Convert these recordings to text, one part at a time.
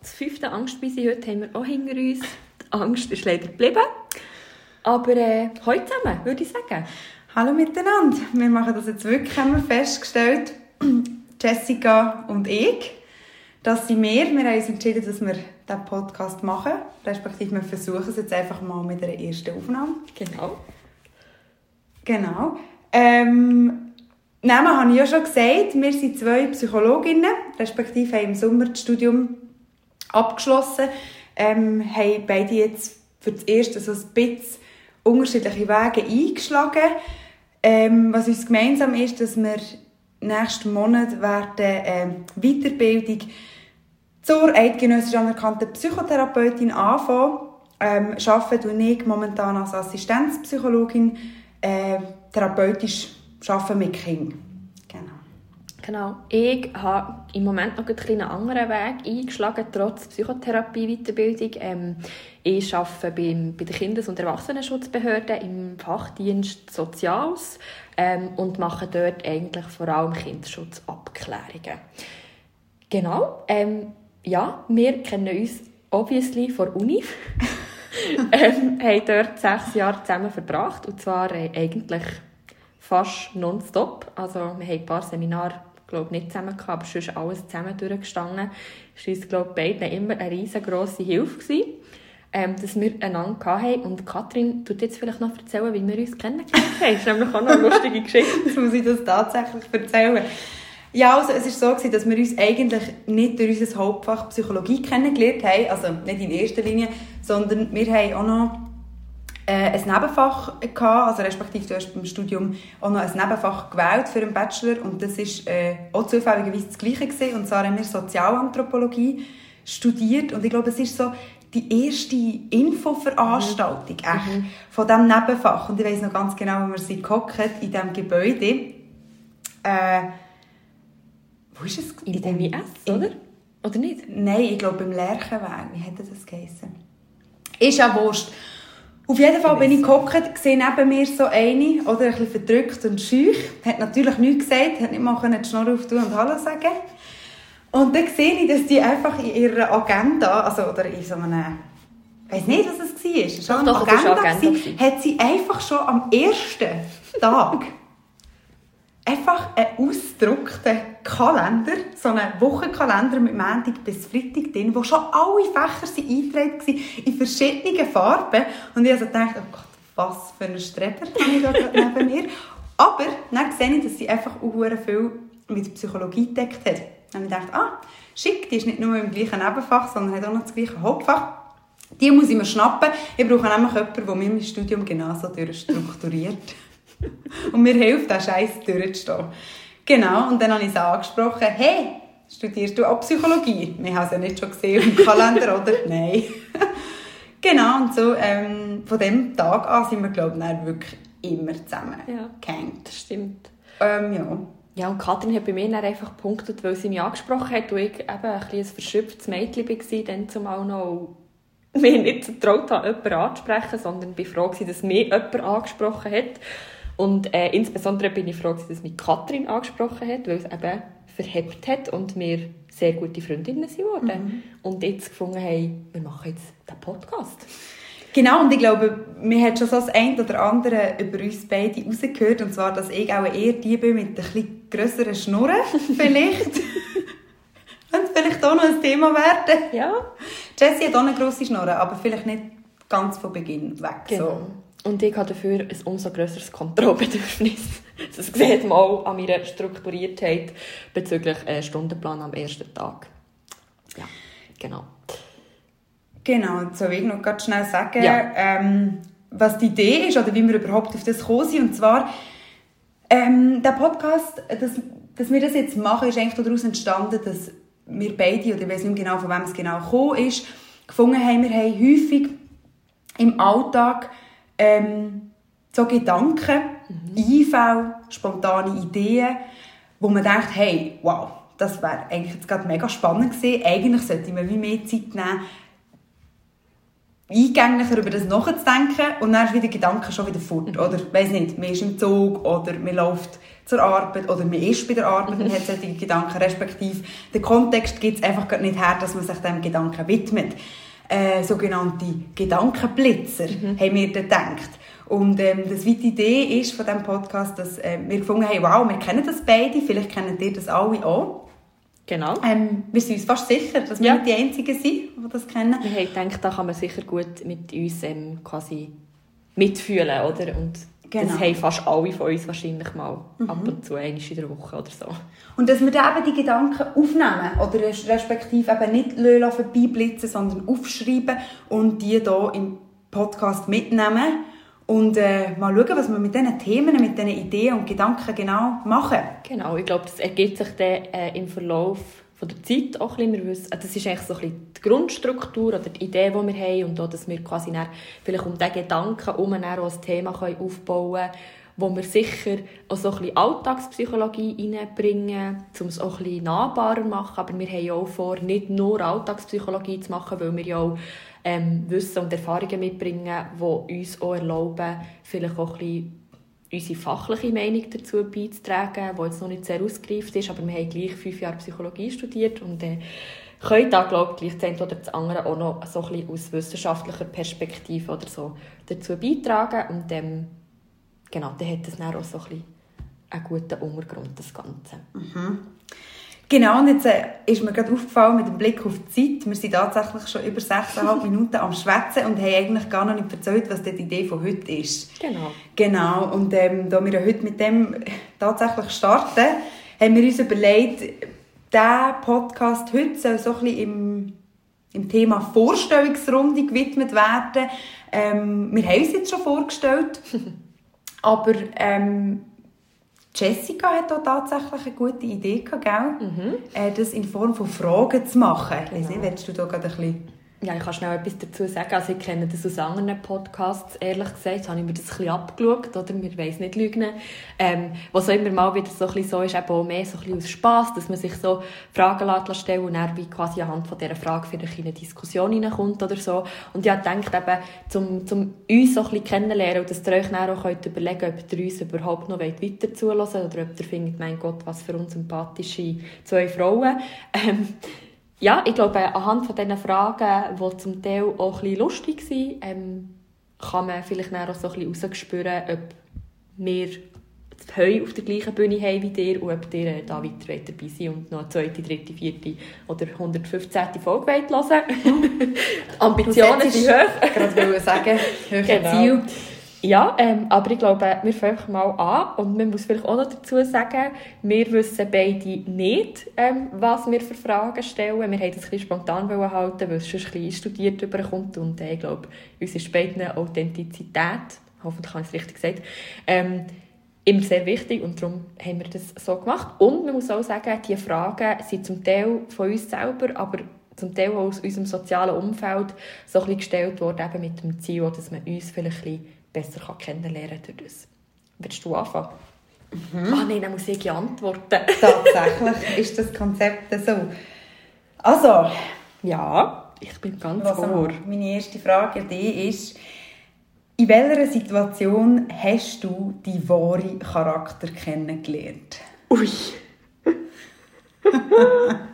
Das fünfte Angstbeise heute haben wir auch hinter uns. Die Angst ist leider geblieben. Aber äh, heute zusammen, würde ich sagen. Hallo miteinander. Wir machen das jetzt wirklich, haben wir festgestellt. Jessica und ich. Das sind wir. Wir haben uns entschieden, dass wir diesen Podcast machen. Respektive wir versuchen es jetzt einfach mal mit einer ersten Aufnahme. Genau. Genau. Ähm, Namen habe ich ja schon gesagt. Wir sind zwei Psychologinnen, respektive haben im Sommer das Studium abgeschlossen. Ähm, haben beide jetzt für das Erste so ein bisschen unterschiedliche Wege eingeschlagen. Ähm, was uns gemeinsam ist, dass wir nächsten Monat werden äh, Weiterbildung zur eidgenössisch anerkannten Psychotherapeutin anfangen. Ähm, arbeite ich momentan als Assistenzpsychologin äh, therapeutisch arbeiten mit Kindern. Genau. Ich habe im Moment noch einen anderen Weg eingeschlagen, trotz Psychotherapie-Weiterbildung. Ähm, ich arbeite beim, bei der Kindes- und Erwachsenenschutzbehörde im Fachdienst Soziales ähm, und mache dort eigentlich vor allem Kindesschutzabklärungen. Genau. Ähm, ja, wir kennen uns obviously von Uni. ähm, haben dort sechs Jahre zusammen verbracht und zwar äh, eigentlich fast nonstop. Also wir haben ein paar Seminare glaube nicht zusammen gehabt, aber sonst alles zusammen durchgestanden. Das war uns, glaube beiden immer eine riesengroße Hilfe gewesen, ähm, dass wir einander hatten. Und Katrin tut jetzt vielleicht noch erzählen, wie wir uns kennengelernt haben. Das ist nämlich auch noch eine lustige Geschichte. Jetzt muss ich das tatsächlich erzählen. Ja, also es war so, dass wir uns eigentlich nicht durch unser Hauptfach Psychologie kennengelernt haben, also nicht in erster Linie, sondern wir haben auch noch äh, ein Nebenfach gehabt, also respektive du hast beim Studium auch noch ein Nebenfach gewählt für einen Bachelor und das ist äh, auch zufälligerweise das Gleiche gewesen. und zwar haben wir Sozialanthropologie studiert und ich glaube, es ist so die erste Infoveranstaltung mhm. echt, von diesem Nebenfach und ich weiß noch ganz genau, wo wir sind gehockt in diesem Gebäude. Äh, wo ist es? In, dem IS, oder? Oder nicht? Nein, ich glaube im Lerchenweg. Wie hätte das geheißen? Ist ja wurscht. Auf jeden Fall bin ich gehockt, sehe neben mir so eine, oder ein bisschen verdrückt und schüch. Hat natürlich nichts gesagt, hat nicht mal die Schnur auftun und Hallo sagen. Und dann sehe ich, dass die einfach in ihrer Agenda, also, oder in so einem, ich weiß nicht, was es war, schon doch, doch, Agenda, Agenda hat sie einfach schon am ersten Tag einfach einen ausgedruckten Kalender, so einen Wochenkalender mit Montag bis Freitag drin, wo schon alle Fächer eingetragen waren, in verschiedenen Farben. Und ich also dachte, oh Gott, was für ein Streber habe ich da neben mir. Aber dann sehe ich, dass sie einfach auch viel mit Psychologie gedeckt hat. Dann habe ich gedacht, ah, schick, die ist nicht nur im gleichen Nebenfach, sondern hat auch noch das gleiche Hauptfach. Die muss ich mir schnappen. Ich brauche nämlich jemanden, der mir mein Studium genauso durchstrukturiert. und mir hilft, diesen Scheiß durchzustehen. Genau, und dann habe ich sie angesprochen, hey, studierst du auch Psychologie? Wir haben es ja nicht schon gesehen im Kalender, oder? Nein. genau, und so ähm, von dem Tag an sind wir, glaube ich, wirklich immer zusammen ja, gehängt. Das stimmt. Ähm, ja. Ja, und Katrin hat bei mir dann einfach gepunktet, weil sie mich angesprochen hat und ich eben ein, ein verschöpftes Mädchen war, dann zumal noch mich nicht getraut habe, jemanden anzusprechen, sondern ich war froh, dass mich jemand angesprochen hat. Und äh, insbesondere bin ich froh, dass es mich Katrin angesprochen hat, weil es eben verhebt hat und wir sehr gute Freundinnen sind geworden. Mhm. Und jetzt gefunden haben, wir machen jetzt den Podcast. Genau, und ich glaube, wir haben schon so das eine oder andere über uns beide rausgehört, und zwar, dass ich auch eher die bin mit ein bisschen grösseren Schnurren, vielleicht. Könnte vielleicht auch noch ein Thema werden. Ja. Jessie hat auch eine grosse Schnurre, aber vielleicht nicht ganz von Beginn weg. Genau. So. Und ich habe dafür ein umso grösseres Kontrollbedürfnis. Das sieht man auch an meiner Strukturiertheit bezüglich äh, Stundenplan am ersten Tag. Ja, genau. Genau, so will ich noch ganz schnell sagen, ja. ähm, was die Idee ist oder wie wir überhaupt auf das gekommen sind. Und zwar, ähm, der Podcast, dass, dass wir das jetzt machen, ist eigentlich daraus entstanden, dass wir beide, oder ich weiß nicht genau, von wem es genau gekommen ist, gefunden haben, wir haben häufig im Alltag ähm, so Gedanken, mhm. Einfälle, spontane Ideen, wo man denkt, hey, wow, das wäre eigentlich jetzt gerade mega spannend gewesen. Eigentlich sollte man wie mehr Zeit nehmen, eingänglicher über das nachzudenken und dann ist wieder Gedanken schon wieder fort. Mhm. Oder, weiss nicht, man ist im Zug oder man läuft zur Arbeit oder man ist bei der Arbeit und hat solche Gedanken, respektive der Kontext gibt es einfach nicht her, dass man sich dem Gedanken widmet. Äh, sogenannte Gedankenblitzer mhm. haben wir dann gedacht. Und ähm, das die Idee ist von diesem Podcast, dass äh, wir gefunden haben, wow, wir kennen das beide, vielleicht kennen ihr das alle auch. Genau. Ähm, wir sind uns fast sicher, dass wir ja. nicht die Einzigen sind, die das kennen. Wir haben gedacht, da kann man sicher gut mit uns ähm, quasi mitfühlen, oder? Und genau. das haben fast alle von uns wahrscheinlich mal mhm. ab und zu, einmal in der Woche oder so. Und dass wir dann eben die Gedanken aufnehmen oder respektive eben nicht vorbeiblitzen, sondern aufschreiben und die hier im Podcast mitnehmen und äh, mal schauen, was wir mit diesen Themen, mit diesen Ideen und Gedanken genau machen. Genau, ich glaube, das ergibt sich dann äh, im Verlauf von der Zeit auch ein bisschen. Wissen, das ist eigentlich so ein bisschen die Grundstruktur oder die Idee, die wir haben und auch, dass wir quasi vielleicht um diesen Gedanken herum auch ein Thema aufbauen können, wo wir sicher auch so ein bisschen Alltagspsychologie reinbringen, um es auch ein bisschen nahbarer zu machen. Aber wir haben ja auch vor, nicht nur Alltagspsychologie zu machen, weil wir ja auch ähm, Wissen und Erfahrungen mitbringen, die uns auch erlauben, vielleicht auch ein bisschen unsere fachliche Meinung dazu beizutragen, die jetzt noch nicht sehr ausgereift ist, aber wir haben gleich fünf Jahre Psychologie studiert und äh, können da, glaube ich, gleich das eine oder das andere auch noch so ein bisschen aus wissenschaftlicher Perspektive oder so dazu beitragen und ähm, genau, dann hat das dann auch so ein bisschen einen guten Untergrund, das Ganze. Mhm. Genau, und jetzt äh, ist mir gerade aufgefallen mit dem Blick auf die Zeit. Wir sind tatsächlich schon über 6,5 Minuten am Schwätzen und haben eigentlich gar noch nicht erzählt, was die Idee von heute ist. Genau. Genau, und ähm, da wir heute mit dem tatsächlich starten, haben wir uns überlegt, der Podcast heute soll so ein bisschen im, im Thema Vorstellungsrunde gewidmet werden. Ähm, wir haben es jetzt schon vorgestellt, aber ähm, Jessica hat auch tatsächlich eine gute Idee gehabt, gell? Mhm. Äh, das in Form von Fragen zu machen. Genau. Nicht, willst du da gerade ein bisschen ja, ich kann schnell etwas dazu sagen. Also ich kenne das aus anderen Podcasts, ehrlich gesagt. Jetzt habe ich mir das ein bisschen abgeschaut, oder? Wir weiss nicht lügen. Ähm, was auch immer mal wieder so ein bisschen so ist, eben auch mehr so ein bisschen aus Spass, dass man sich so Fragen lässt stellen und dann wie quasi anhand von dieser Frage vielleicht in eine Diskussion hineinkommt oder so. Und ich habe gedacht, eben, zum, zum uns so ein bisschen kennenlernen und dass ihr euch dann auch könnt überlegen könnt, ob ihr uns überhaupt noch weiter zulassen oder ob ihr findet, mein Gott, was für unsympathische zwei Frauen. Ähm, ja, ich glaube, anhand von diesen Fragen, die zum Teil auch ein bisschen lustig waren, ähm, kann man vielleicht auch so ein bisschen rausspüren, ob wir das Heu auf der gleichen Bühne haben wie dir und ob ihr äh, da weiter dabei seid und noch eine zweite, dritte, vierte oder 115. Folge hören wollt. Ambitionen sind hoch. Ich wollte sagen, hohe genau. Ziel. Ja, ähm, aber ich glaube, wir fangen einfach mal an und man muss vielleicht auch noch dazu sagen, wir wissen beide nicht, ähm, was wir für Fragen stellen. Wir haben das ein spontan halten, weil es schon ein bisschen studiert überkommt und äh, ich glaube, uns ist Authentizität, hoffentlich habe ich es richtig gesagt, ähm, immer sehr wichtig und darum haben wir das so gemacht. Und man muss auch sagen, diese Fragen sind zum Teil von uns selber, aber zum Teil auch aus unserem sozialen Umfeld so ein bisschen gestellt worden, eben mit dem Ziel, dass man uns vielleicht ein bisschen besser kann kennenlernen kann durch das. Willst du anfangen? Mhm. Ah nein, dann muss ich antworten. Tatsächlich ist das Konzept so. Also, ja, ich bin ganz was vor. Meine erste Frage an dich ist, in welcher Situation hast du die wahre Charakter kennengelernt? Ui.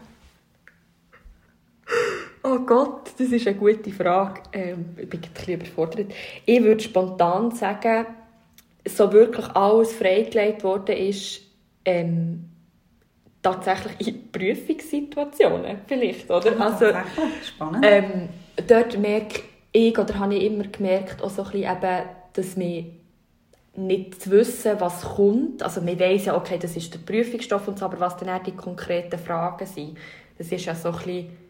Oh Gott, das ist eine gute Frage. Ähm, ich bin ein bisschen überfordert. Ich würde spontan sagen, so wirklich alles freigelegt worden ist, ähm, tatsächlich in Prüfungssituationen vielleicht, oder? Oh, also, spannend. Ähm, dort merke ich, oder habe ich immer gemerkt, auch so ein bisschen eben, dass wir nicht zu wissen, was kommt. Also man weiss ja, okay, das ist der Prüfungsstoff und so, aber was dann die konkreten Fragen sind, das ist ja so ein bisschen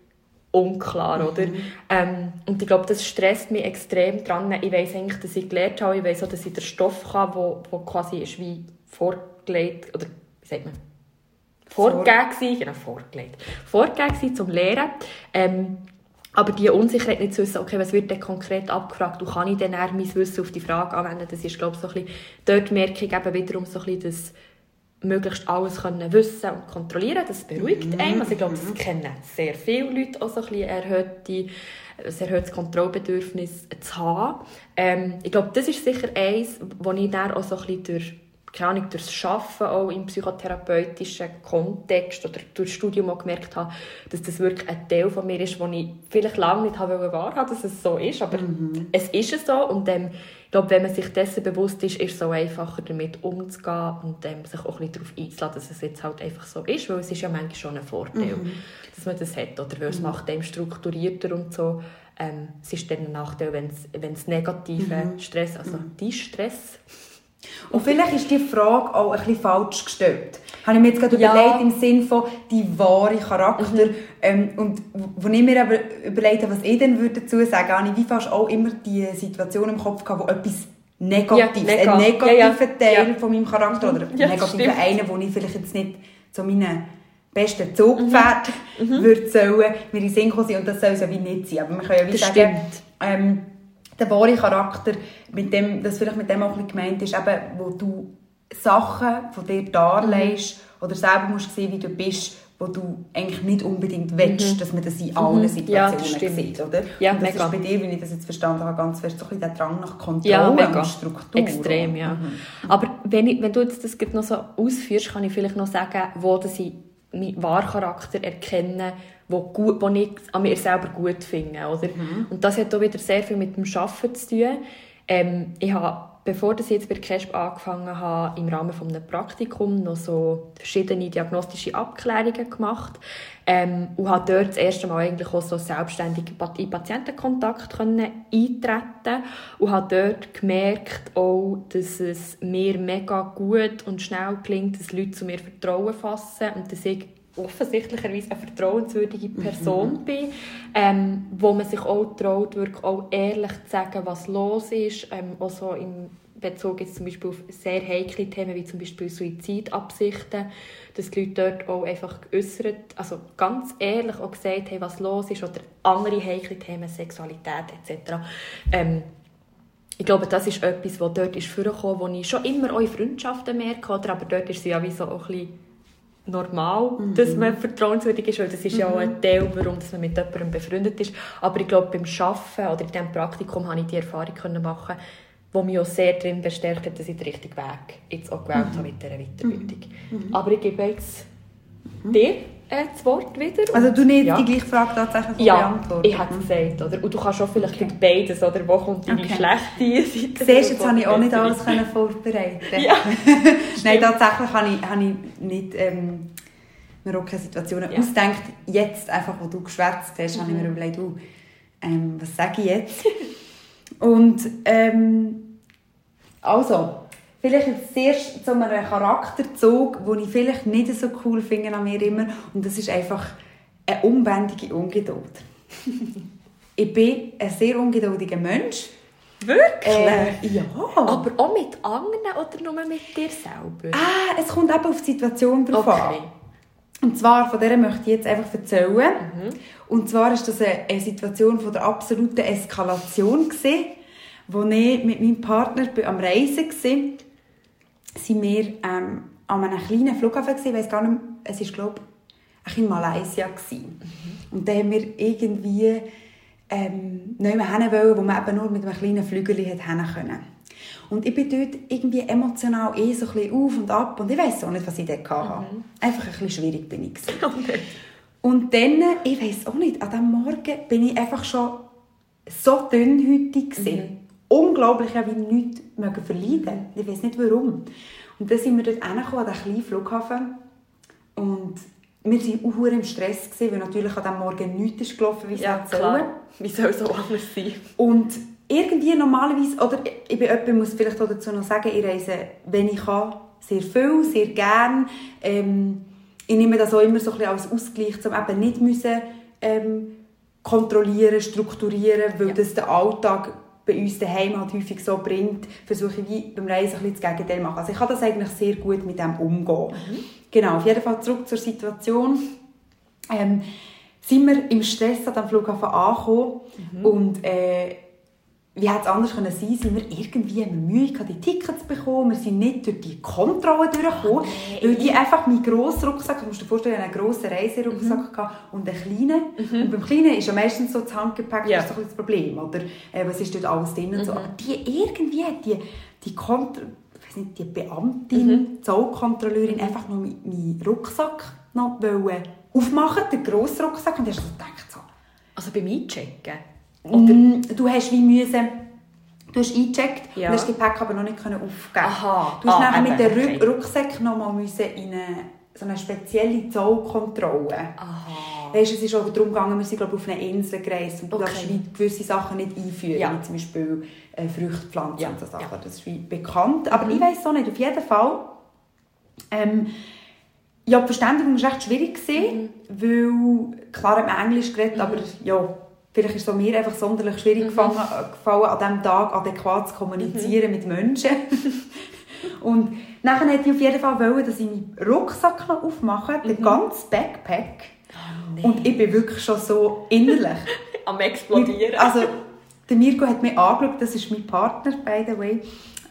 unklar, oder? Mhm. Ähm, und ich glaube, das stresst mich extrem dran. Ich weiß eigentlich, dass ich gelernt habe, ich weiß auch, dass ich den Stoff habe, wo, wo quasi ist wie vorgelegt, oder wie sagt man? Vorgegeben Vor genau, vorgelegt. Vorgegeben zum Lehren. Ähm, aber die Unsicherheit nicht zu wissen, okay, was wird denn konkret abgefragt und kann ich dann mein Wissen auf die Frage anwenden, das ist, glaube ich, so ein bisschen, dort merke ich eben wiederum so ein bisschen, dass möglichst alles können wissen und kontrollieren Das beruhigt mhm. einen. Also ich glaube, das kennen sehr viele Leute, auch so ein bisschen erhöhte, ein erhöhtes Kontrollbedürfnis zu haben. Ähm, ich glaube, das ist sicher eins, wo ich dann auch so ein bisschen durch keine Ahnung, durch das Arbeiten auch im psychotherapeutischen Kontext oder durch das Studium auch gemerkt habe, dass das wirklich ein Teil von mir ist, den ich vielleicht lange nicht habe wahrhaben dass es so ist, aber mhm. es ist es so und ähm, ich glaube, wenn man sich dessen bewusst ist, ist es auch einfacher, damit umzugehen und ähm, sich auch ein bisschen darauf einzulassen, dass es jetzt halt einfach so ist, weil es ist ja manchmal schon ein Vorteil, mhm. dass man das hat oder weil es mhm. macht einem strukturierter und so. Ähm, es ist dann ein Nachteil, wenn es negative mhm. Stress, also mhm. Stress und vielleicht ist die Frage auch ein bisschen falsch gestellt. Habe ich mir jetzt gerade ja. überlegt im Sinne von die wahre Charakter. Mhm. Ähm, und wo ich mir aber überlegt habe, was ich dann dazu sagen würde, wie fast auch immer die Situation im Kopf gehabt, wo etwas Negatives, ja, ein negativer ja, Teil von meinem Charakter oder ja, negativer einer, wo ich vielleicht jetzt nicht zu meinen besten Zugpferd mhm. mhm. würde sollen, mir in den Sinn kommen und das soll es ja wie nicht sein. Aber man kann ja wie das sagen, der wahre Charakter, mit dem, das vielleicht mit dem auch ein bisschen gemeint ist, eben, wo du Sachen von dir darlegst mhm. oder selber musst sehen, wie du bist, wo du eigentlich nicht unbedingt willst, mhm. dass man das in allen mhm. Situationen ja, sieht, oder? Ja, und das mega. ist bei dir, wie ich das jetzt verstanden habe, ganz fest so ein bisschen der Drang nach Kontrolle ja, und Struktur. Extrem, ja. Mhm. Aber wenn, ich, wenn du jetzt das noch so ausführst, kann ich vielleicht noch sagen, wo dass ich meinen Wahrcharakter erkenne, wo, gut, wo ich an mir selber gut finde. Oder? Mhm. Und das hat auch wieder sehr viel mit dem Arbeiten zu tun. Ähm, ich habe, bevor ich jetzt bei CASP angefangen habe, im Rahmen von einem Praktikum noch so verschiedene diagnostische Abklärungen gemacht ähm, und habe dort das erste Mal eigentlich auch so selbstständig in Patientenkontakt können eintreten und habe dort gemerkt auch, dass es mir mega gut und schnell gelingt, dass Leute zu mir Vertrauen fassen und dass ich offensichtlicherweise eine vertrauenswürdige Person mhm. bin, ähm, wo man sich auch traut, wirklich auch ehrlich zu sagen, was los ist, ähm, auch so im Bezug jetzt zum Beispiel auf sehr heikle Themen wie zum Beispiel Suizidabsichten, dass die Leute dort auch einfach geäussert, also ganz ehrlich auch gesagt haben, was los ist oder andere heikle Themen, Sexualität etc. Ähm, ich glaube, das ist etwas, was dort ist vorgekommen, wo ich schon immer auch in Freundschaften merke, oder? aber dort ist es ja wie so auch ein bisschen normal, mhm. dass man vertrauenswürdig ist, weil das ist mhm. ja auch ein mhm. Teil, warum man mit jemandem befreundet ist. Aber ich glaube, beim Arbeiten oder in diesem Praktikum habe ich die Erfahrung machen die mich auch sehr darin bestärkt hat, dass ich den richtigen Weg jetzt auch gewählt mhm. habe mit dieser Weiterbildung. Mhm. Aber ich gebe jetzt dir äh, das Wort wieder. Also du nicht ja. die gleiche Frage tatsächlich ja, beantworten? ich habe es gesagt. Oder? Und du kannst auch vielleicht okay. beides, oder wo kommt deine okay. schlechte Seite? Siehst jetzt habe ich auch nicht alles können vorbereiten ja. Nein, tatsächlich habe ich, habe ich nicht ähm, mir auch keine Situationen ja. ausgedacht. Jetzt, einfach, wo du geschwätzt hast, mhm. habe ich mir mhm. überlegt, uh, ähm, was sage ich jetzt? Und ähm, also, vielleicht jetzt zuerst zu einem Charakterzug, den ich vielleicht nicht so cool finde an mir immer. Und das ist einfach eine unbändige Ungeduld. ich bin ein sehr ungeduldiger Mensch. Wirklich? Äh, ja. Aber auch mit anderen oder nur mit dir selber? Ah, es kommt eben auf die Situation drauf okay. an. Und zwar, von der möchte ich jetzt einfach erzählen. Mhm. Und zwar ist das eine, eine Situation von der absoluten Eskalation gewesen, wo ich mit meinem Partner am Reisen war sind wir ähm, an einem kleinen Flughafen gewesen, ich weiß gar nicht, es ist glaube ich in Malaysia gewesen. Mhm. Und da haben wir irgendwie ähm, nicht mehr hin wollen, wo man eben nur mit einem kleinen Flügel hin können. Und ich bin dort irgendwie emotional eh so ein bisschen auf und ab und ich weiß auch nicht, was ich dort hatte. Mhm. Einfach ein bisschen schwierig bin ich. Okay. Und dann, ich weiß auch nicht, an diesem Morgen bin ich einfach schon so dünnhütig gewesen. Mhm unglaublich wie nichts mögen verleiden. Ich weiß nicht warum. Und dann sind wir dort angekommen, an diesem kleinen Flughafen. Und wir waren auch im Stress, gewesen, weil natürlich an diesem Morgen nichts ist gelaufen, wie es ja, klar. Wie soll so anders sein? Und irgendwie normalerweise, oder ich bin jemand, muss vielleicht auch dazu noch sagen, ich reise, wenn ich kann, sehr viel, sehr gern. Ähm, ich nehme das auch immer so ein bisschen als Ausgleich, um eben nicht müssen, ähm, kontrollieren, strukturieren, weil ja. das den Alltag bei uns daheim halt häufig so bringt, versuche ich wie beim Reisen ein bisschen das Gegenteil machen. Also ich kann das eigentlich sehr gut mit dem umgehen. Mhm. Genau, auf jeden Fall zurück zur Situation. Ähm, sind wir im Stress an dem Flughafen angekommen mhm. und äh, wie hätte es anders können sein sind wir irgendwie Mühe gehabt, die Tickets zu bekommen. Wir sind nicht durch die Kontrolle durchgekommen, Okay. weil die einfach meinen grossen Rucksack, du musst dir vorstellen, einen grossen Reiserucksack gehabt und einen kleinen. Und beim kleinen ist ja meistens so das Handgepäck Ja. das das Problem, oder? Äh, was ist dort alles drin und so. Aber die irgendwie hat die, die Kontro ich weiss nicht, die Beamtin, die Zollkontrolleurin einfach noch meinen Rucksack noch wollen aufmachen, den grossen Rucksack, und ich habe so gedacht, so, Also beim Einchecken? Mm, Du hast wie müssen, du hast eingecheckt Ja. und hast das Gepäck aber noch nicht können aufgeben. Aha. Du hast Ah, nachher mit dem okay. Rucksack noch mal müssen in eine, so eine spezielle Zollkontrolle. Aha. Weißt, es ist auch darum gegangen, wir sind glaube auf eine Insel gereist und du Okay. darfst wie gewisse Sachen nicht einführen, Ja. wie zum Beispiel äh, Früchte, Pflanzen Ja, und so Sachen. Das ist wie bekannt. Aber ich weiß auch nicht, auf jeden Fall ähm, ja, die Verständigung war recht schwierig, gewesen, weil, klar hat man Englisch geredet, aber ja, vielleicht ist es mir einfach sonderlich schwierig gefallen, äh, gefallen, an diesem Tag adäquat zu kommunizieren mit Menschen. Und nachher hätte ich auf jeden Fall wollen, dass ich meinen Rucksack noch aufmache, den ganzen Backpack. Und ich bin wirklich schon so innerlich. Am explodieren. Also, der Mirko hat mich angeschaut, das ist mein Partner, by the way.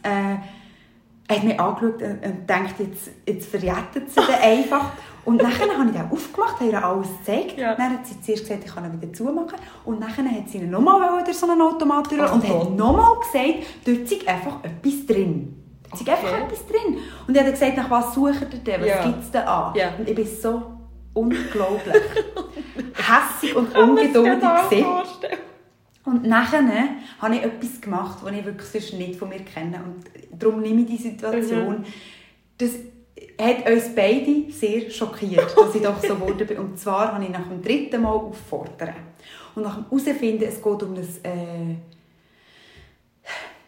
Äh, er hat mich angeschaut und, und denkt, jetzt, jetzt verjettet sie den einfach. Und nachher habe ich den aufgemacht, habe ihr alles gezeigt. Ja. Dann hat sie zuerst gesagt, ich kann ihn wieder zumachen. Und nachher hat sie ihn nochmal durch so einen Automat durch und hat nochmal gesagt, dort ist einfach etwas drin. Es ist Okay. einfach etwas drin. Und ich habe gesagt, nach was sucht ihr denn? Was Ja. gibt es denn an? Ja. Und ich bin so unglaublich hässig und ungeduldig? Und nachher habe ich etwas gemacht, was ich wirklich sonst nicht von mir kenne. Und darum nehme ich die Situation. Das hat uns beide sehr schockiert, dass ich doch so wurde. bin. Und zwar habe ich nach dem dritten Mal auffordern. Und nach dem herausfinden, es geht um ein äh,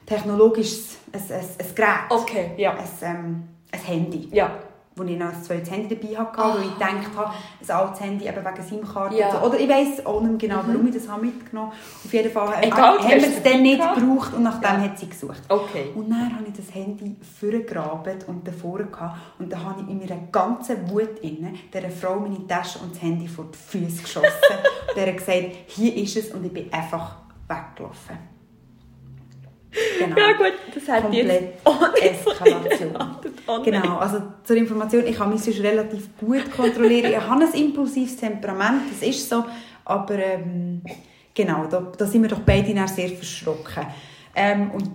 technologisches ein, ein, ein Gerät. Okay, ja. Ein, ähm, ein Handy Ja. Wo ich noch ein zweites Handy dabei hatte, weil ich gedacht habe, ein altes Handy eben wegen SIM-Karte Ja. so. Oder ich weiss auch nicht genau, warum ich das habe mitgenommen habe. Auf jeden Fall Egal, haben wir es dann nicht gehabt. gebraucht und nach dem Ja. hat sie gesucht. Okay. Und dann habe ich das Handy vorgegraben und davor gehabt. Und dann habe ich in meiner ganzen Wut inne dieser Frau meine Tasche und das Handy vor die Füße geschossen. und der gesagt, hier ist es und ich bin einfach weggelaufen. Genau. Ja gut, das hat Komplett jetzt Eskalation. Oh. Genau, also zur Information, ich kann mich sonst relativ gut kontrollieren. Ich habe ein impulsives Temperament, das ist so, aber ähm, genau, da, da sind wir doch beide dann sehr verschrocken. Ähm, und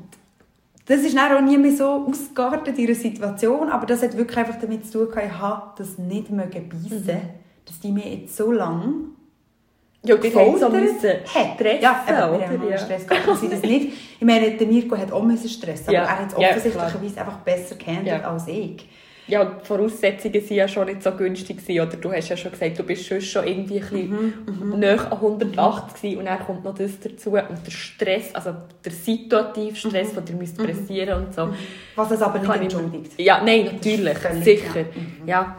das ist dann auch nie mehr so ausgeartet in einer Situation, aber das hat wirklich einfach damit zu tun, gehabt, ich habe das nicht mögen beißen, dass die mir jetzt so lange Ja, haben so müssen hat. stressen, ja, haben oder? Ja. Stress gehabt, das nicht. Ich meine, der Mirko hat auch müssen stressen, aber Ja. er hat es Ja, offensichtlicherweise einfach besser gehandelt Ja. als ich. Ja, und die Voraussetzungen waren ja schon nicht so günstig. Gewesen, oder du hast ja schon gesagt, du bist schon schon irgendwie ein bisschen Mhm, näher an 180 gewesen, und dann kommt noch das dazu. Und der Stress, also der situative Stress, Mhm. den ihr müsst pressieren und so. Was es aber nicht entschuldigt. Ja, nein, natürlich, sicher. ja. Ja. Mhm.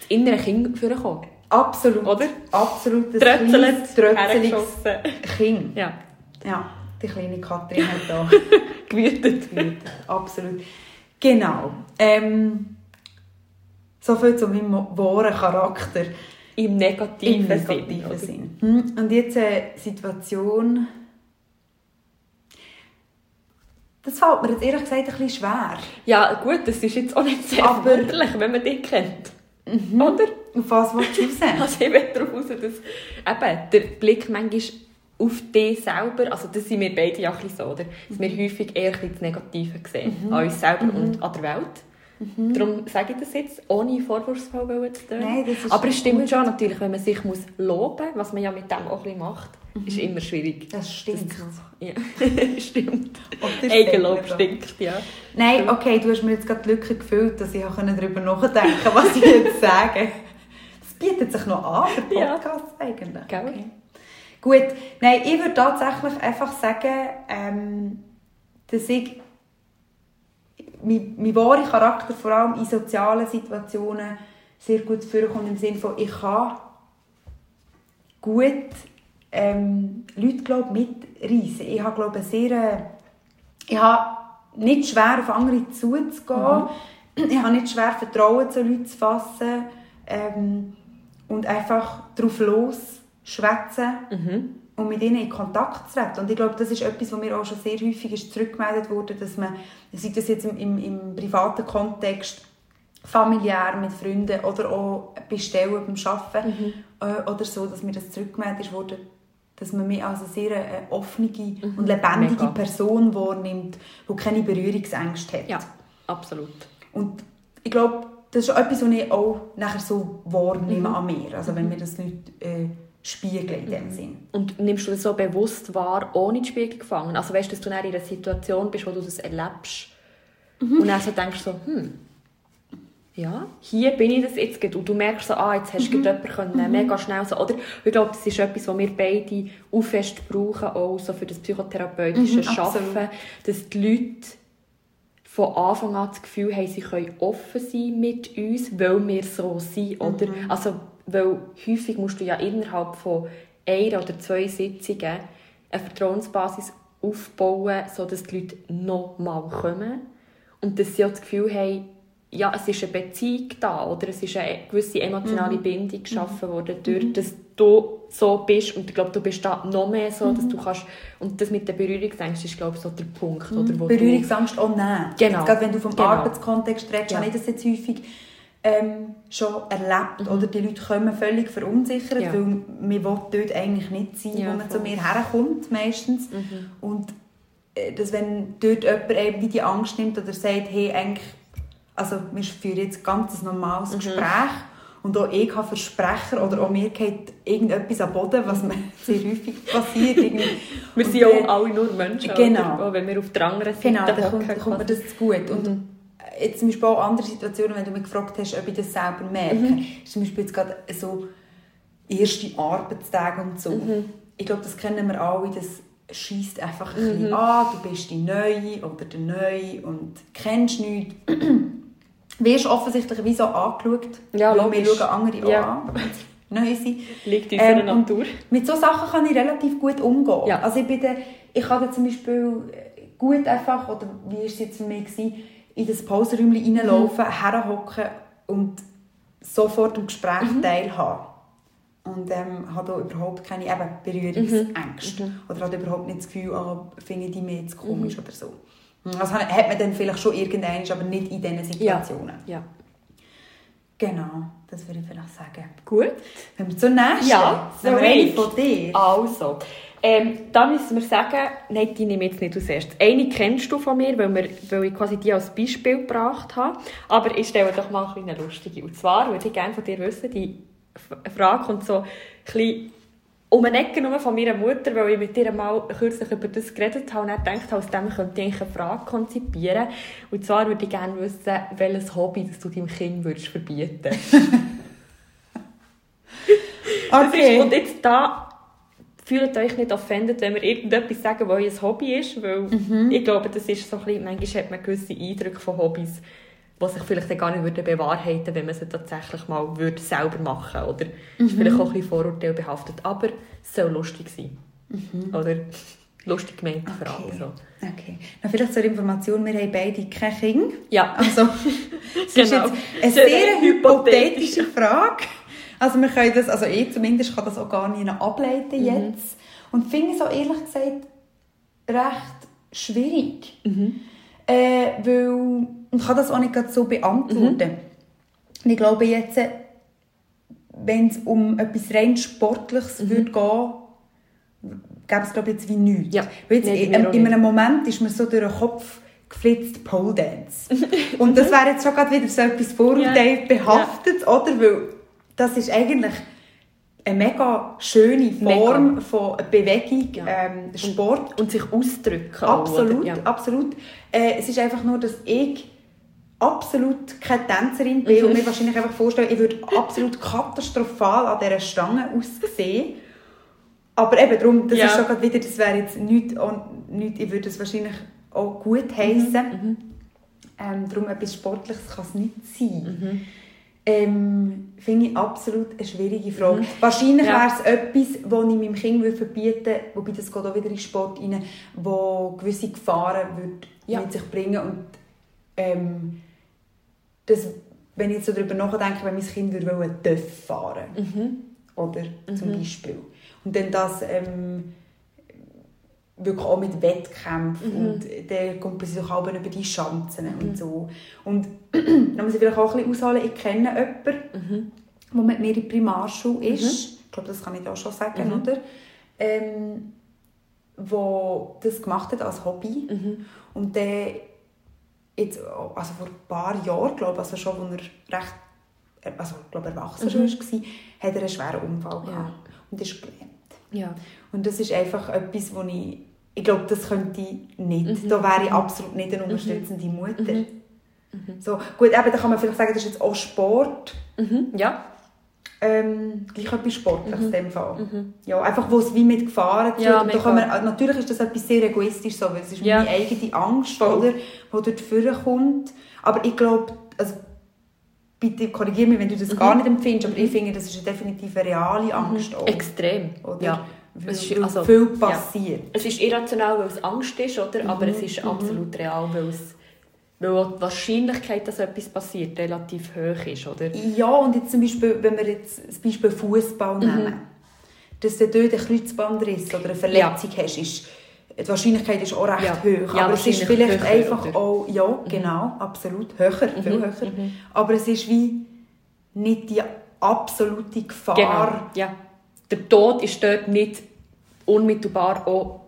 Das innere Kind vorkommen. Absolut. Oder? Absolut. Das Trötzelt, trötzeliges. Kind. Ja, Ja, die kleine Katrin hat da gewütet. gewählt. Absolut. Genau. Ähm, so viel zu meinem wahren Charakter. Im negativen, Im negativen Sinn. Sinn. Hm, Und jetzt eine Situation... Das fällt mir jetzt ehrlich gesagt ein bisschen schwer. Ja, gut, das ist jetzt auch nicht sehr Aber- verwunderlich, wenn man dich kennt. Oder? Auf was willst du raus? Also ich will darauf raus, dass eben, der Blick manchmal auf dich selber, also das sind wir beide ja ein so, oder? dass wir häufig eher das Negative sehen, Mhm. an uns selber und an der Welt. Darum sage ich das jetzt, ohne vorwurfsvoll zu tun. Nein, das ist Aber es stimmt gut. schon natürlich, wenn man sich muss loben muss, was man ja mit dem auch ein bisschen macht, ist immer schwierig. Das stimmt. Ja, stimmt. Eigenlob stinkt, ja. Nein, okay, du hast mir jetzt gerade die Lücke gefüllt, dass ich auch darüber nachdenken konnte, was ich jetzt sage. Das bietet sich noch an für Ja. Podcasts eigentlich. Gell? Okay. Gut, nein, ich würde tatsächlich einfach sagen, ähm, dass ich mein, mein wahrer Charakter vor allem in sozialen Situationen sehr gut vorkommt, im Sinne von, ich kann gut ähm, Leute glaub, mitreißen. Ich habe glaube sehr, äh, ich habe nicht schwer auf andere zuzugehen. Ich habe nicht schwer Vertrauen zu Leuten zu fassen ähm, und einfach drauf los schwätzen Mhm. und mit ihnen in Kontakt zu treten. Und ich glaube, das ist etwas, was mir auch schon sehr häufig ist zurückgemeldet wurde, dass man, sei das jetzt im, im, im privaten Kontext, familiär mit Freunden oder auch bei Stellen beim Arbeiten Mhm. äh, oder so, dass mir das zurückgemeldet wurde, dass man mich als eine sehr äh, offene und lebendige Mega. Person wahrnimmt, die keine Berührungsängste hat. Ja, absolut. Und ich glaube, das ist etwas, was ich auch nachher so wahrnehme an mir. Also wenn mir das Leute äh, spiegeln in dem Sinn. Und nimmst du das so bewusst wahr, ohne die Spiegel gefangen? Also weißt du, dass du in einer Situation bist, wo du das erlebst und dann so denkst so, hm, ja, hier bin ich das jetzt. Und du merkst so, ah, jetzt hast du gerade jemanden können, mega schnell so. Oder ich glaube, das ist etwas, was wir beide auch fest brauchen, auch so für das psychotherapeutische Mhm, absolut. Arbeiten, dass die Leute von Anfang an das Gefühl haben, sie können offen sein mit uns, weil wir so sind. Oder? Also, weil häufig musst du ja innerhalb von einer oder zwei Sitzungen eine Vertrauensbasis aufbauen, sodass die Leute noch mal kommen. Und dass sie auch das Gefühl haben, ja, es ist eine Beziehung da oder es ist eine gewisse emotionale Bindung geschaffen worden, durch dass du so bist und ich glaube, du bist da noch mehr so, dass du kannst und das mit der Berührungsängste ist, glaube ich, so der Punkt, oder, wo Berührungsangst auch nehmen. Genau. Jetzt, gerade wenn du vom Genau. Arbeitskontext redest, Ja. habe ich das jetzt häufig ähm, schon erlebt. Oder die Leute kommen völlig verunsichert, Mhm. Ja. weil man dort eigentlich nicht sein, Ja, wo man zu voll. Mhm. mir herkommt, meistens. Und äh, dass wenn dort jemand eben wie die Angst nimmt oder sagt, hey, eigentlich, also wir führen jetzt ganz ein Mhm. normales Gespräch und auch ich habe Versprecher oder auch mir geht irgendetwas am Boden, was mir sehr häufig passiert. Wir sind ja dann- auch alle nur Menschen, Genau. oder? Wenn wir auf der anderen Seite Genau, da kommt, kommt mir das zu gut. Und Mhm. jetzt zum Beispiel auch andere Situationen, wenn du mich gefragt hast, ob ich das selber merke. Mhm. Ist zum Beispiel jetzt gerade so erste Arbeitstage und so. Mhm. Ich glaube, das kennen wir alle, das schießt einfach ein Mhm. bisschen an, du bist die Neue oder der Neue und kennst nichts. Wirst offensichtlich wie so angeschaut. Ja, weil wir logisch. schauen andere Ja. an, neu sind. liegt in unserer Ähm, Natur. Mit solchen Sachen kann ich relativ gut umgehen. Ja. Also ich, bin da, ich kann zum Beispiel gut einfach, oder wie war es jetzt für mich, gewesen, in das Pausenräumchen reinlaufen, Mhm. herhocken und sofort am Gespräch Mhm. teilhaben. Und ähm, habe da überhaupt keine eben, Berührungsängste. Mhm. Oder habe überhaupt nicht das Gefühl, ah, finde ich die mir jetzt Mhm. komisch oder so. Das hat hat man dann vielleicht schon irgendwann, aber nicht in diesen Situationen. Ja. Genau, das würde ich vielleicht sagen. Gut. Wenn wir zur nächsten, Ja, soll eine von dir. Also, ähm, da müssen wir sagen, nein, die nehme ich jetzt nicht als erstes. Eine kennst du von mir, weil, wir, weil ich quasi die als Beispiel gebracht habe. Aber ich stelle doch mal eine lustige. Und zwar würde ich gerne von dir wissen, die Frage kommt so ein bisschen um eine Ecke nur von meiner Mutter, weil ich mit ihr mal kürzlich über das geredet habe und dann gedacht habe, aus dem könnte ich eine Frage konzipieren. Und zwar würde ich gerne wissen, welches Hobby das du deinem Kind würdest verbieten? Ist, und jetzt da fühlt euch nicht offended, wenn wir irgendetwas sagen, was euer Hobby ist, weil ich glaube, das ist so ein bisschen, manchmal hat man gewisse Eindrücke von Hobbys, die sich vielleicht gar nicht würden bewahrheiten wenn man sie tatsächlich mal würde selber machen würde. Oder ist vielleicht auch ein bisschen Vorurteil behaftet, aber es soll lustig sein. Oder lustig gemeinte Frage. Okay. So. okay. Na, vielleicht zur Information, wir haben beide kein Kind. Ja, Also, es ist Genau. jetzt eine Sehr sehr hypothetisch. hypothetische Frage. Also wir können das, also ich zumindest kann das auch gar nicht ableiten Mhm. jetzt. Und finde es auch ehrlich gesagt recht schwierig. Mhm. Äh, weil ich kann das auch nicht so beantworten. Mhm. Und ich glaube jetzt, wenn es um etwas rein Sportliches Mhm. würde gehen, gäbe es glaube ich jetzt wie nichts. Ja. Weil jetzt, Nein, in, auch in einem Moment ist mir so durch den Kopf geflitzt Pole Dance. Und das wäre jetzt schon gerade wieder so etwas Vorurteil behaftet, oder? Weil das ist eigentlich eine mega schöne Form von Bewegung, Ja. ähm, Sport. und sich ausdrücken. auch, Absolut, oder? Ja. absolut. Äh, es ist einfach nur, dass ich absolut keine Tänzerin bin und mir wahrscheinlich einfach vorstellen, ich würde absolut katastrophal an dieser Stange aussehen. Aber eben darum, das Ja. ist schon gerade wieder, das wäre jetzt nichts, und nichts, ich würde es wahrscheinlich auch gut heißen. Ähm, darum etwas Sportliches kann es nicht sein. Ähm, Finde ich absolut eine schwierige Frage. Wahrscheinlich Ja. wäre es etwas, das ich meinem Kind würde verbieten würde, wobei das geht auch wieder in den Sport rein, wo gewisse Gefahren würde Ja. mit sich bringen und ähm, das, wenn ich jetzt so darüber nachdenke, wenn mein Kind würde TÜV fahren Mhm. oder zum Beispiel. Und dann das ähm, wirklich auch mit Wettkämpfen Mhm. und der kommt man sich auch über die Schanzen und so. Und da muss ich vielleicht auch ein bisschen ausholen, ich kenne jemanden, Mhm. der mit mir in der Primarschule ist. Ich glaube, das kann ich auch schon sagen, Mhm. oder? Ähm, wo das gemacht hat als Hobby. Mhm. Und der jetzt, also vor ein paar Jahren, glaube ich, also schon, als er recht also, glaube, erwachsen schon war, hat er einen schweren Unfall Mhm. Ja. gehabt und ist gelähmt. Ja. Und das ist einfach etwas, wo ich, ich glaube, das könnte ich nicht. Mhm. Da wäre ich absolut nicht eine unterstützende Mutter. So, gut, eben, da kann man vielleicht sagen, das ist jetzt auch Sport. Mhm. Ja. Ähm, gleich etwas Sportliches in dem Fall. Ja, einfach, wo es wie mit Gefahren zu Ja, tun. kann man, natürlich ist das etwas sehr egoistisch, so, weil es ist Ja. meine eigene Angst, Voll. oder, die dort vorkommt. Aber ich glaube, also, bitte korrigiere mich, wenn du das gar nicht empfindest, aber ich finde, das ist definitiv eine reale Angst auch. Extrem. Oder? Ja. Weil, Es ist- also, viel ja. passiert. Es ist irrational, weil es Angst ist, oder? aber Mhm, es ist absolut real, weil, es, weil auch die Wahrscheinlichkeit, dass etwas passiert, relativ hoch ist. Oder? Ja, und jetzt zum Beispiel, wenn wir jetzt das Beispiel Fußball nehmen, dass du dort einen Kreuzbandriss oder eine Verletzung hast, ist, die Wahrscheinlichkeit ist auch recht Ja. hoch. Ja, aber es ist vielleicht höher, einfach oder? auch, ja, genau, absolut, höher, viel höher. Aber es ist wie nicht die absolute Gefahr. Genau. Ja. Der Tod ist dort nicht unmittelbar auch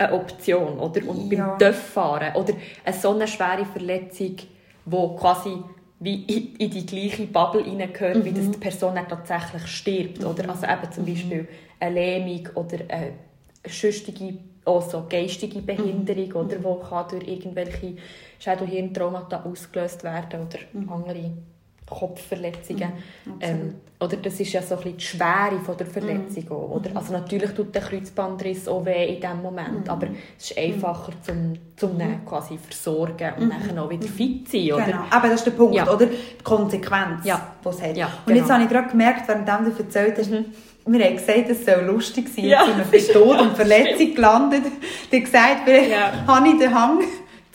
eine Option. Oder? Und Ja. beim Töpffahren oder eine so eine schwere Verletzung, die quasi wie in, in die gleiche Bubble hineingehört, wie dass die Person tatsächlich stirbt. Oder? Also eben zum Beispiel eine Lähmung oder eine sonstige, also geistige Behinderung, oder, die kann durch irgendwelche Schädelhirntraumata ausgelöst werden oder andere Kopfverletzungen. ähm, oder das ist ja so ein bisschen die Schwere von der Verletzung. auch, Oder? Also natürlich tut der Kreuzbandriss auch weh in diesem Moment, aber es ist einfacher zum, zum ihn quasi versorgen und dann auch wieder fit sein. Oder? Genau, aber das ist der Punkt, Ja. oder? Die Konsequenz, Ja. die es hat. Ja, und jetzt genau. habe ich gerade gemerkt, während du erzählt hast, wir haben gesagt, es soll lustig sein. Ja, Jetzt sind wir bei Tod und Verletzung gelandet. Du hast gesagt, vielleicht Ja. habe ich den Hang,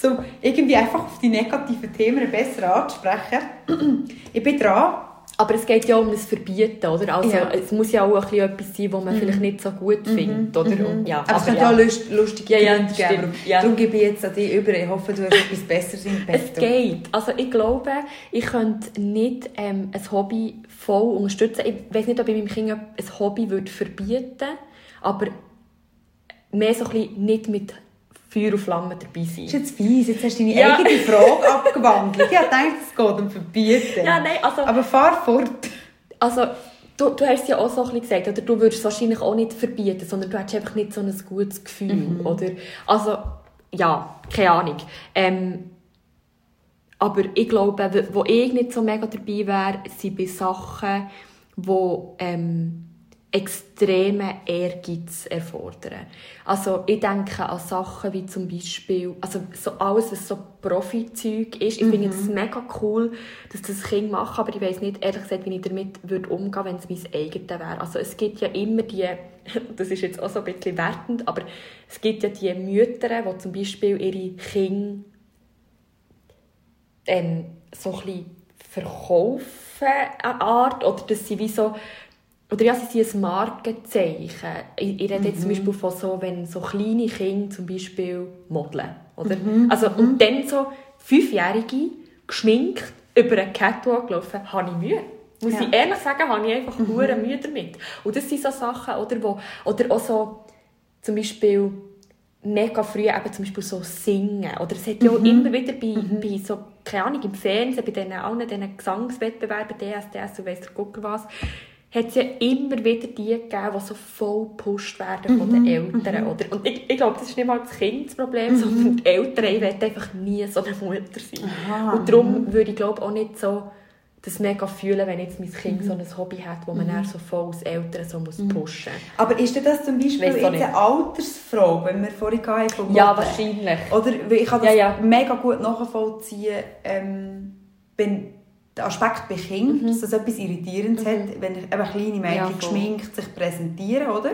um irgendwie einfach auf die negativen Themen besser anzusprechen. ich bin dran. Aber es geht ja um das Verbieten, oder? Also Ja. es muss ja auch ein bisschen etwas sein, was man vielleicht nicht so gut findet, oder? Und, ja, Aber es könnte ja auch lust- lustige Ja, ja, Gründe geben. Ja. Darum gebe ich jetzt an dich über. Ich hoffe, du hast etwas Besseres im Es Petto. geht. Also ich glaube, ich könnte nicht ähm, ein Hobby voll unterstützen. Ich weiß nicht, ob ich meinem Kind ein Hobby würde verbieten aber mehr so ein bisschen nicht mit Feuer und Flamme dabei Das ist sein. jetzt fies. Jetzt hast du deine Ja. eigene Frage abgewandelt. Ich dachte, es geht um Verbieten. Ja, nein, also, Aber fahr fort. also du, du hast es ja auch so ein bisschen gesagt, oder du würdest es wahrscheinlich auch nicht verbieten, sondern du hättest einfach nicht so ein gutes Gefühl, oder? Also, ja, keine Ahnung. Ähm, aber ich glaube, wo ich nicht so mega dabei wäre, sind bei Sachen, die ähm, extreme Ehrgeiz erfordern. Also ich denke an Sachen wie zum Beispiel, also so alles, was so Profi-Zeug ist. Ich finde es mega cool, dass das Kind macht, aber ich weiß nicht, ehrlich gesagt, wie ich damit würde umgehen wenn es mein eigenes wäre. Also es gibt ja immer die, das ist jetzt auch so ein bisschen wertend, aber es gibt ja die Mütter, die zum Beispiel ihre Kinder ähm, so ein bisschen verkaufen, eine Art, oder dass sie wie so, oder ja, sie sind ein Markenzeichen. Ich, ich rede jetzt zum Beispiel von so, wenn so kleine Kinder zum Beispiel modeln, oder? Also, und dann so Fünfjährige, geschminkt, über einen Catwalk laufen, habe ich Mühe. Muss Ja. ich ehrlich sagen, habe ich einfach mhm. Mühe damit. Und das sind so Sachen, oder, wo, oder auch so, zum Beispiel, mega früh eben zum Beispiel so singen. Oder es hat ja auch immer wieder bei, bei so, keine Ahnung, im Fernsehen, bei diesen, allen diesen Gesangswettbewerben, DSDS und weiss der Gucker was, hat es ja immer wieder die gegeben, die so voll gepusht werden von den Eltern. Oder? Und ich, ich glaube, das ist nicht mal das Kind das Problem, sondern die Eltern, ich will einfach nie so eine Mutter sein. Aha, und darum würde ich glaube auch nicht so das mega fühlen, wenn jetzt mein Kind so ein Hobby hat, wo man dann so voll als Eltern so muss pushen muss. Aber ist denn das zum Beispiel jetzt eine nicht. Altersfrage, wenn wir vorhin hatten vom Ja, wahrscheinlich. Oder ich kann das Ja, ja. mega gut nachvollziehen, ähm, wenn der Aspekt bei Kindern, dass das etwas Irritierendes hat, wenn eben kleine Mädchen Mhm. Ja, geschminkt sich präsentieren, oder?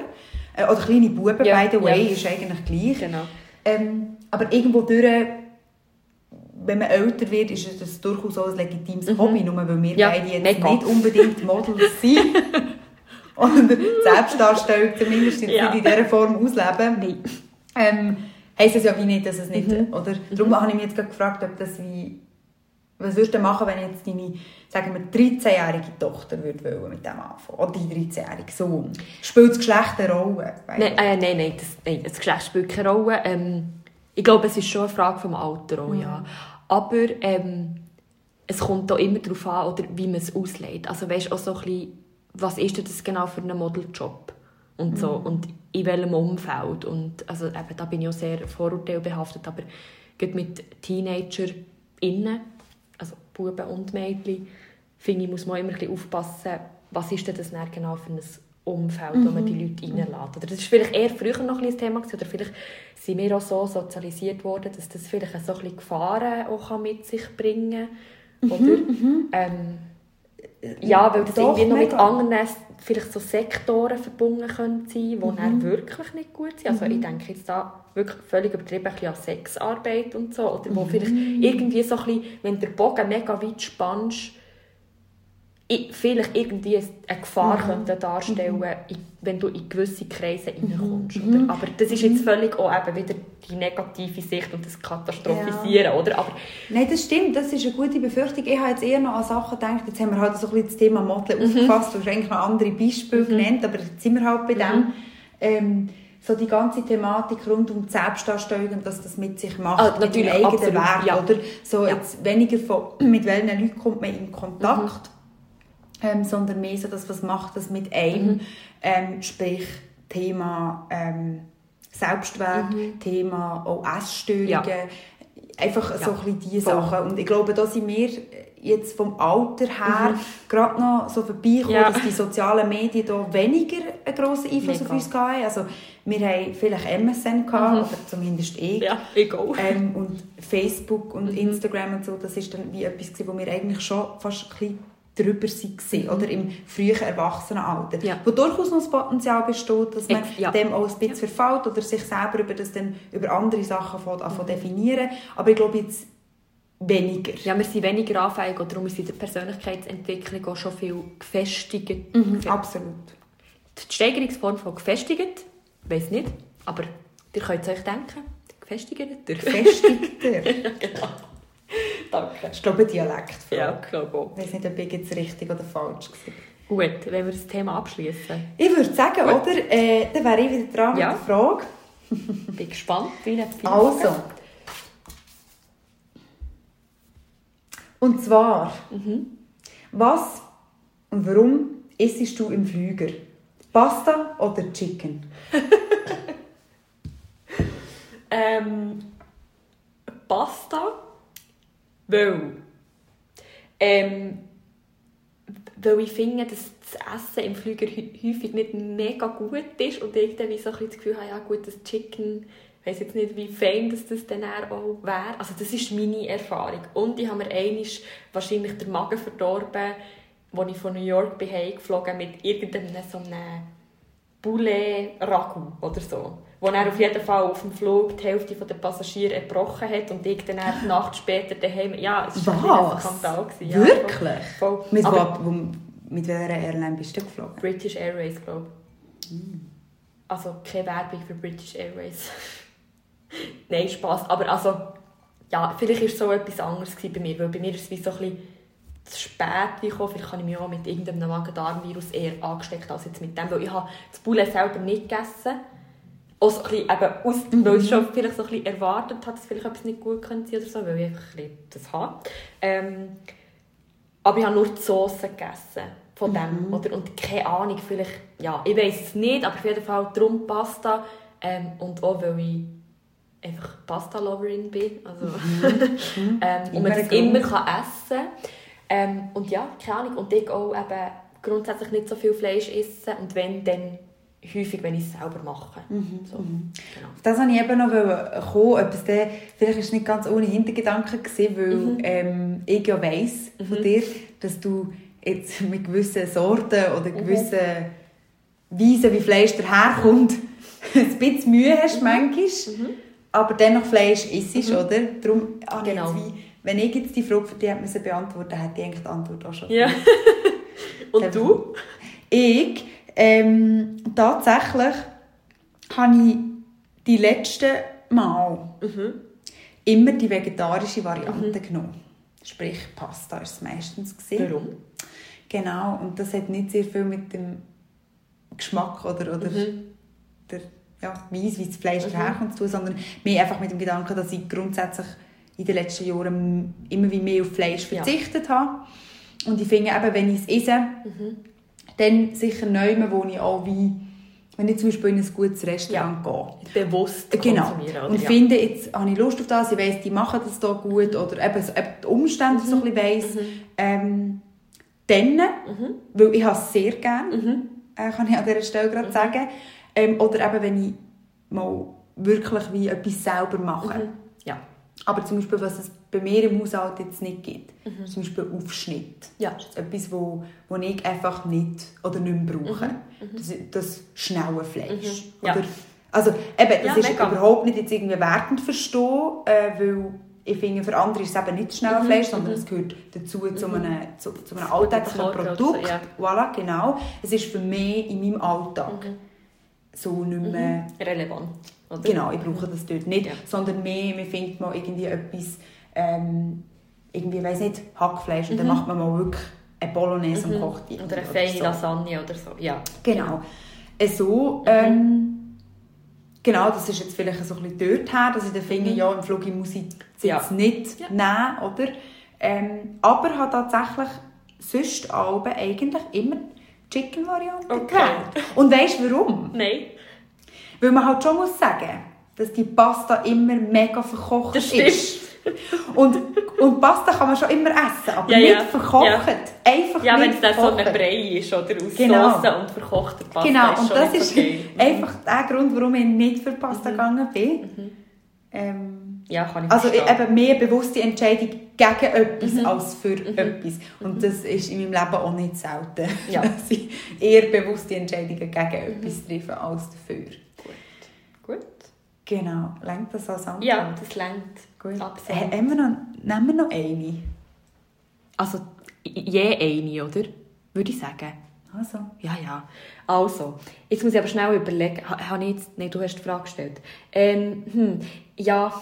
Äh, Oder kleine Buben, Ja, by the way, ja. ist eigentlich gleich. Genau. Ähm, aber irgendwo durch, wenn man älter wird, ist das durchaus auch ein legitimes Hobby, nur weil wir Mhm. Ja, beide jetzt nicht unbedingt Models sind. oder Selbstdarstellung zumindest Ja. in dieser Form ausleben, Nein. ähm, heisst es ja wie nicht, dass es nicht, Mhm. oder? Darum habe ich mich jetzt gerade gefragt, ob das wie, was würdest du machen, wenn jetzt deine, sagen wir, 13-jährige Tochter würde mit dem anfangen, oder dein 13-jährige Sohn? Spielt das Geschlecht eine Rolle? Nein, äh, nein, nein, das, nein, das Geschlecht spielt keine Rolle. Ähm, ich glaube, es ist schon eine Frage vom Alter auch, ja. Aber ähm, es kommt auch immer darauf an, oder wie man es auslegt. Also weißt auch so ein bisschen, was ist denn das genau für ein Modeljob? Und so, und in welchem Umfeld. Und also eben, da bin ich auch sehr vorurteilbehaftet, aber gerade mit TeenagerInnen, also Buben und Mädchen, finde ich, muss man immer ein bisschen aufpassen, was ist denn das dann genau für ein Umfeld, wo man die Leute reinlässt. Oder das ist vielleicht eher früher noch ein bisschen Thema gewesen, oder vielleicht sind wir auch so sozialisiert worden, dass das vielleicht so ein bisschen Gefahren auch mit sich bringen kann. Oder? Ähm, ja, weil das Doch, irgendwie noch mit anderen vielleicht so Sektoren verbunden können sein, die dann wirklich nicht gut sind. Also ich denke jetzt da wirklich völlig übertrieben ein bisschen an Sexarbeit und so. Oder wo vielleicht irgendwie so ein bisschen, wenn der Bogen mega weit spannst, vielleicht irgendwie eine Gefahr könnte darstellen, i- wenn du in gewisse Kreise reinkommst. Oder? Aber das ist jetzt völlig auch eben wieder die negative Sicht und das Katastrophisieren, oder? Aber Nein, das stimmt, das ist eine gute Befürchtung. Ich habe jetzt eher noch an Sachen gedacht, jetzt haben wir halt so ein bisschen das Thema Modeln aufgefasst, du hast eigentlich noch andere Beispiele genannt, aber jetzt sind wir halt bei dem. Ähm, so die ganze Thematik rund um die Selbstdarstellung und dass das mit sich macht, Ah, mit dem eigenen absolut, Wert, ja. oder? So Ja. jetzt weniger von, mit welchen Leuten kommt man in Kontakt, ähm, sondern mehr so das, was macht das mit einem, ähm, sprich Thema ähm, Selbstwert, Thema auch Essstörungen, Ja. einfach so Ja. ein bisschen diese Voll. Sachen. Und ich glaube, da sind wir jetzt vom Alter her gerade noch so vorbeigekommen, Ja. dass die sozialen Medien da weniger einen grossen Einfluss Mega. auf uns hatten. Also wir haben vielleicht MSN gehabt, oder zumindest ich. ja, egal. Ähm, und Facebook und Instagram und so, das ist dann wie etwas wo wir eigentlich schon fast ein bisschen drüber waren, oder im frühen Erwachsenenalter. Ja. Wo durchaus noch das Potenzial besteht, dass man ja. dem auch ein bisschen verfällt oder sich selber über das dann über andere Sachen von, von definieren. Aber ich glaube jetzt weniger. Ja, wir sind weniger anfällig und darum ist in der Persönlichkeitsentwicklung auch schon viel gefestigt. Mhm, absolut. Die Steigerungsform von gefestigt, weiß nicht, aber ihr könnt es euch denken. Gefestigter. Festigter. genau. Danke. Das ist, glaube ich, eine Dialektfrage. Ja, ich glaube auch. Ich weiß nicht, ob ich jetzt richtig oder falsch war. Gut, wenn wir das Thema abschließen. Ich würde sagen, Gut. oder? Äh, dann wäre ich wieder dran Ja. mit der Frage. Bin gespannt, wie es Also. Und zwar, was und warum isst du im Flüger? Pasta oder Chicken? Ähm, Pasta, weil, ähm, weil ich finde, dass das Essen im Flüger hä- häufig nicht mega gut ist und ich dann wie so ein das Gefühl habe, ja gut, das Chicken, ich weiss jetzt nicht, wie fein das, dann auch wäre. Also das ist meine Erfahrung. Und ich habe mir einmal wahrscheinlich den Magen verdorben, als ich von New York bin heimgeflogen mit irgendeinem so einem Poulet Ragout oder so. Wo er auf jeden Fall auf dem Flug die Hälfte der Passagiere erbrochen hat und ich dann eine Nacht später daheim... Ja, es war ein? Skandal. Ja, Wirklich? Voll. voll. Mit, Aber wo, mit welcher Airline bist du geflogen? British Airways, glaube ich. Also keine Werbung für British Airways. Nein, Spass. Aber also, ja, vielleicht war es so etwas anderes bei mir, weil bei mir ist es wie so ein bisschen zu spät gekommen. Vielleicht habe ich mich auch mit irgendeinem Magen-Darm-Virus eher angesteckt als jetzt mit dem, weil ich habe das Poulet selber nicht gegessen. Auch so ein bisschen, eben aus, weil ich schon vielleicht so ein bisschen erwartet habe, dass vielleicht etwas nicht gut könnte sein oder so, weil ich einfach ein das habe. Ähm, aber ich habe nur die Sauce gegessen von dem. Oder, und keine Ahnung, vielleicht, ja, ich weiß es nicht, aber auf jeden Fall darum Pasta. Ähm, und auch, weil ich einfach Pasta-Loverin bin. Also, ähm, und man Grund. immer kann essen. Ähm, und ja, keine Ahnung. Und ich auch eben grundsätzlich nicht so viel Fleisch essen. Und wenn, dann häufig, wenn ich es selber mache. So, genau. Auf das wollte ich eben noch kommen, es dann, vielleicht ist es nicht ganz ohne Hintergedanken gewesen, weil ähm, ich ja weiss von dir, dass du jetzt mit gewissen Sorten oder gewissen Weisen, wie Fleisch daherkommt, ein bisschen Mühe hast manchmal, aber dennoch Fleisch isst, oder? Darum ich Genau. wie, wenn ich jetzt die Frage für dich hätte müssen beantworten hätte ich eigentlich die Antwort auch schon. Ja. und Dann- du? Ich Ähm, tatsächlich habe ich die letzten Mal Mhm. immer die vegetarische Variante genommen. Sprich, Pasta ist es meistens. Warum? Genau, und das hat nicht sehr viel mit dem Geschmack oder, oder Mhm. der ja, Weise, wie das Fleisch daherkommt, zu tun, sondern mehr einfach mit dem Gedanken, dass ich grundsätzlich in den letzten Jahren immer wie mehr auf Fleisch Ja. verzichtet habe. Und ich finde eben, wenn ich es esse, Mhm. Dann sicher neu, wo ich auch wie, wenn ich zum Beispiel in ein gutes Restaurant gehe. Bewusst Genau. konsumieren. Und ja. finde, jetzt habe ich Lust auf das, ich weiss, die machen das hier gut oder eben, eben die Umstände so ein bisschen weiss. Ähm, dann, weil ich habe es sehr gerne, äh, kann ich an dieser Stelle gerade sagen. Ähm, oder eben, wenn ich mal wirklich wie etwas selber mache. Ja. Aber zum Beispiel, was es bei mir im Haushalt jetzt nicht gibt, ist zum Beispiel Aufschnitt. Ja. Das ist etwas, wo, wo ich einfach nicht oder nicht mehr brauche. Das, das schnelle Fleisch. Mhm. Ja. Oder, also eben, das Ja, ist mega. überhaupt nicht jetzt irgendwie wertend verstehen, äh, weil ich finde, für andere ist es eben nicht das Mhm. Fleisch, sondern es gehört dazu zu einem, zu, zu einem alltäglichen Produkt. ja. Voilà, genau. Es ist für mich in meinem Alltag Mhm. so nicht mehr... Relevant. Oder? Genau, ich brauche das dort nicht, Ja. sondern mehr, man findet mal irgendwie etwas, ähm, irgendwie, weiss nicht, Hackfleisch und dann macht man mal wirklich eine Bolognese und kocht die. Mhm. Oder eine feine so. Lasagne oder so. Ja. Genau. Äh, So, ähm, genau, das ist jetzt vielleicht so ein bisschen dort her, dass ich dann finde, ja, im Flug muss ich es Ja. jetzt nicht Ja. nehmen, oder? Ähm, aber habe tatsächlich sonst Alben eigentlich immer Chicken-Variante Okay. gewählt. Und weißt du warum? Nein. Weil man halt schon muss sagen, dass die Pasta immer mega verkocht Das ist. Und, und Pasta kann man schon immer essen, aber Ja, nicht ja. verkocht. Ja. Einfach Ja, wenn es dann so ein Brei ist oder aus Genau. Soße und verkochter Pasta Genau, und das ist okay. Mhm. einfach der Grund, warum ich nicht für Pasta gegangen bin. Ähm, Ja, kann ich also verstehen. eben mehr bewusste Entscheidung gegen etwas Mhm. als für etwas. Und das ist in meinem Leben auch nicht selten. Ja. Dass ich eher bewusste Entscheidungen gegen etwas treffe als dafür. Gut. Genau, lenkt das als Antwort? Ja, das längt. Gut. Absolut. H- haben wir noch, nehmen wir noch eine? Also, je eine, oder? Würde ich sagen. Also. Ja, ja. Also, jetzt muss ich aber schnell überlegen. Ha, habe ich jetzt... Nein, du hast die Frage gestellt. Ähm, hm, ja,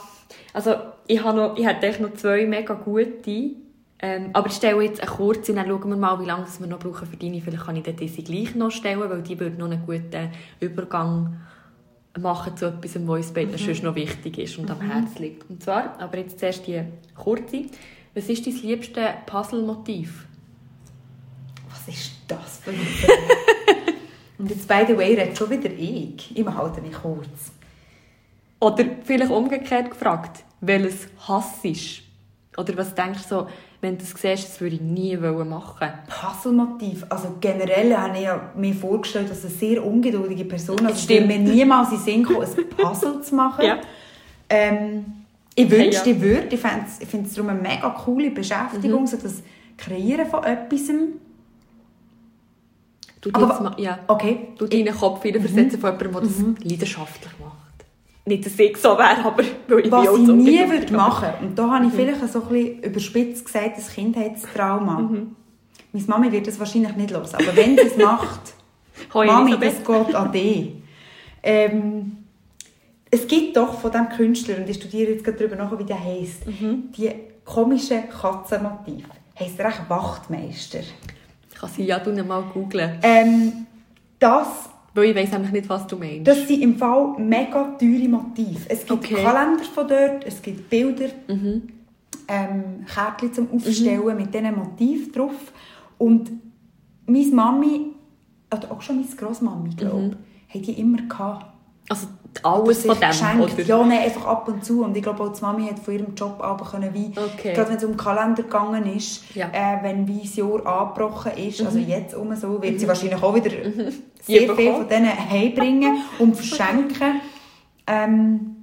also ich habe noch, ich hätte noch zwei mega gute. Ähm, aber ich stelle jetzt eine kurze, dann schauen wir mal, wie lange wir noch brauchen für deine. Vielleicht kann ich diese gleich noch stellen, weil die würde noch einen guten Übergang machen zu etwas, was uns beiden sonst noch wichtig ist und am Herzen liegt. Und zwar, aber jetzt zuerst die kurze. Was ist dein liebste Puzzle-Motiv? Was ist das für ein Und jetzt, by the way, redet schon wieder ich. Ich halte mich kurz. Oder vielleicht umgekehrt gefragt, welches Hass ist? Oder was denkst du so, wenn du das siehst, das würde ich nie machen Puzzlemotiv. Also generell habe ich mir vorgestellt, dass eine sehr ungeduldige Person, also es Stimmt. mir niemals in Sinn kommen, ein Puzzle zu machen. Ja. Ähm, ich wünschte, ich würde. Ich finde es ich finde es darum eine mega coole Beschäftigung, so das Kreieren von etwas. Du Aber- mal, ja, Okay. du deinen Kopf hineinversetzen von jemandem, der das leidenschaftlich macht. Nicht, dass ich so wäre, aber weil ich Was ich so nie würde machen und da habe ich vielleicht so ein bisschen überspitzt gesagt, ein Kindheitstrauma. Meine Mami wird das wahrscheinlich nicht los, aber wenn sie es macht, Mami, das geht an dich. Ähm, es gibt doch von diesem Künstler, und ich studiere jetzt gerade darüber nach, wie der heisst, die komischen Katzenmotive. Heisst er echt Wachtmeister? Ich kann sie ja du mal googeln. Ähm, das Weil ich weiss nämlich nicht, was du meinst. Das sind im Fall mega teure Motive. Es gibt Okay. Kalender von dort, es gibt Bilder, ähm, Kärtchen zum Aufstellen mit diesen Motiven drauf. Und meine Mami, oder auch schon meine Grossmami, glaube ich, haben die immer gehabt. also alles von dem, geschenkt. oder? Ja, nein, einfach ab und zu. Und ich glaube auch, die Mami hat von ihrem Job aber können, wie, Okay. gerade wenn es um den Kalender gegangen ist, Ja. Mhm. äh, wenn wie das Jahr angebrochen ist, also jetzt um so, wird sie wahrscheinlich auch wieder Die sehr viel bekommen. von denen heimbringen und verschenken. ähm,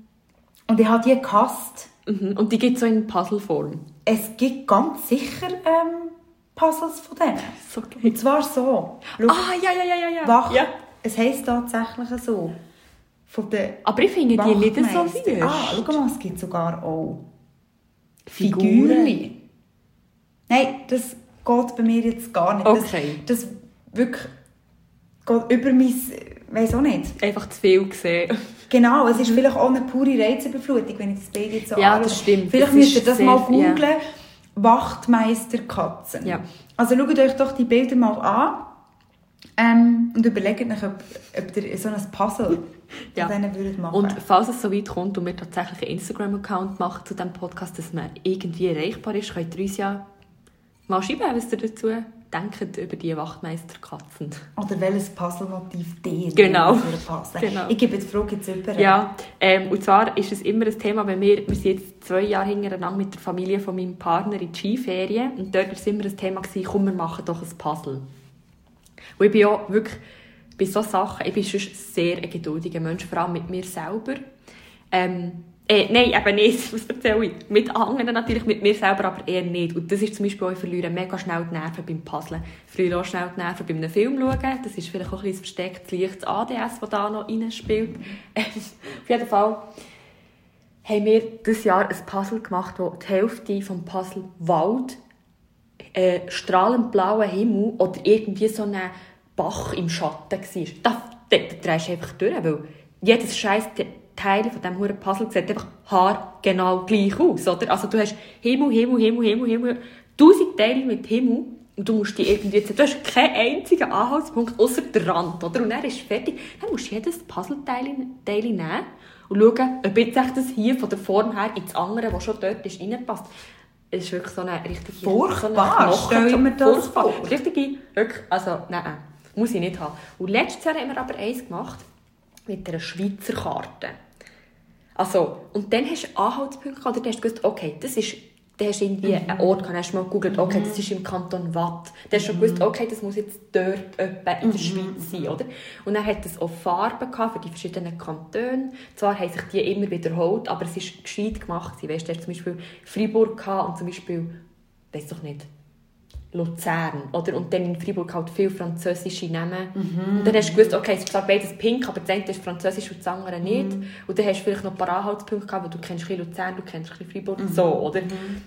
und ich habe die gehasst. Mhm. Und die gibt es so in Puzzleform. Es gibt ganz sicher ähm, Puzzles von denen. So. Und zwar so. Schau, Ah, ja, ja, ja, ja. ja. Wach, ja. es heisst tatsächlich so. Von den Aber ich finde die nicht so süß. Ah, schau mal, es gibt sogar auch Figuren. Figürchen. Nein, das geht bei mir jetzt gar nicht. Okay. Das, das wirklich geht über mein, weiß auch nicht. Einfach zu viel gesehen. Genau, es ist vielleicht auch eine pure Reizüberflutung, wenn ich das Bild jetzt so Ja, anschaue. das stimmt. Vielleicht Das müsst ihr das mal ja. googlen. Wachtmeisterkatzen. Ja. Also schaut euch doch die Bilder mal an ähm, und überlegt euch, ob, ob ihr so ein Puzzle Ja. denen würdet machen Und falls es so weit kommt und wir tatsächlich einen Instagram-Account machen zu diesem Podcast, dass man irgendwie erreichbar ist, könnt ihr uns ja mal schreiben, was ihr dazu denkt über die Wachtmeisterkatzen. Oder welches Puzzle-Motiv dir Genau. Genau. Ich gebe die Frage jetzt über. Ja, ähm, und zwar ist es immer ein Thema, wenn wir, wir sind jetzt zwei Jahre hintereinander mit der Familie von meinem Partner in die Skiferien und dort war es immer ein Thema, gewesen, komm, wir machen doch ein Puzzle. Und ich bin ja wirklich bei solchen Sachen, ich bin sonst sehr ein geduldiger Mensch, vor allem mit mir selber. Ähm, äh, nein, eben nicht, was erzähle ich? Mit anderen natürlich, mit mir selber aber eher nicht. Und das ist zum Beispiel auch, ich verliere mega schnell die Nerven beim Puzzeln. Ich auch schnell die Nerven beim Film schauen. Das ist vielleicht auch ein bisschen versteckt leichtes ADS, das da noch reinspielt. Auf jeden Fall haben wir dieses Jahr ein Puzzle gemacht, wo die Hälfte des Puzzle Wald, äh, strahlend blauer Himmel oder irgendwie so ein Bach im Schatten war. Da, da, da drehst du einfach durch, weil jedes scheiß Teil von diesem verdammten Puzzle sieht einfach haargenau gleich aus. Oder? Also du hast Himmel, Himmel, Himmel, Himmel, Himmel, tausend Teile mit Himmel und du musst die irgendwie jetzt, du hast keinen einzigen Anhaltspunkt außer der Rand, oder? Und dann ist fertig. Dann musst du jedes Puzzleteil Teil nehmen und schauen, ob jetzt das hier von der Form her ins andere, das schon dort ist, reinpasst. Es ist wirklich so eine richtige... Furchtbar, so stell ich mir das vor. Richtige, wirklich, also nein, muss ich nicht haben. Und letztes Jahr haben wir aber eins gemacht mit einer Schweizer Karte. Also, und dann hast du Anhaltspunkte gehabt, oder dann hast du gewusst, okay, das ist, dann hast du irgendwie einen Ort gehabt, hast mal gegoogelt, okay, das ist im Kanton Watt. Dann hast du schon gewusst, okay, das muss jetzt dort etwa in der Schweiz sein, oder? Und dann hat es auch Farben gehabt für die verschiedenen Kantone. Zwar haben sich die immer wiederholt, aber es war gescheit gemacht. Weißt du, du hast zum Beispiel Freiburg gehabt und zum Beispiel, weiß doch nicht, Luzern, oder? Und dann in Freiburg halt viele französische Namen. Und dann hast du gewusst, okay, es ist beides pink, aber das eine ist französisch und das andere nicht. Und dann hast du vielleicht noch ein paar Anhaltspunkte gehabt, weil du kennst ein Luzern, du kennst ein Freiburg, so, oder?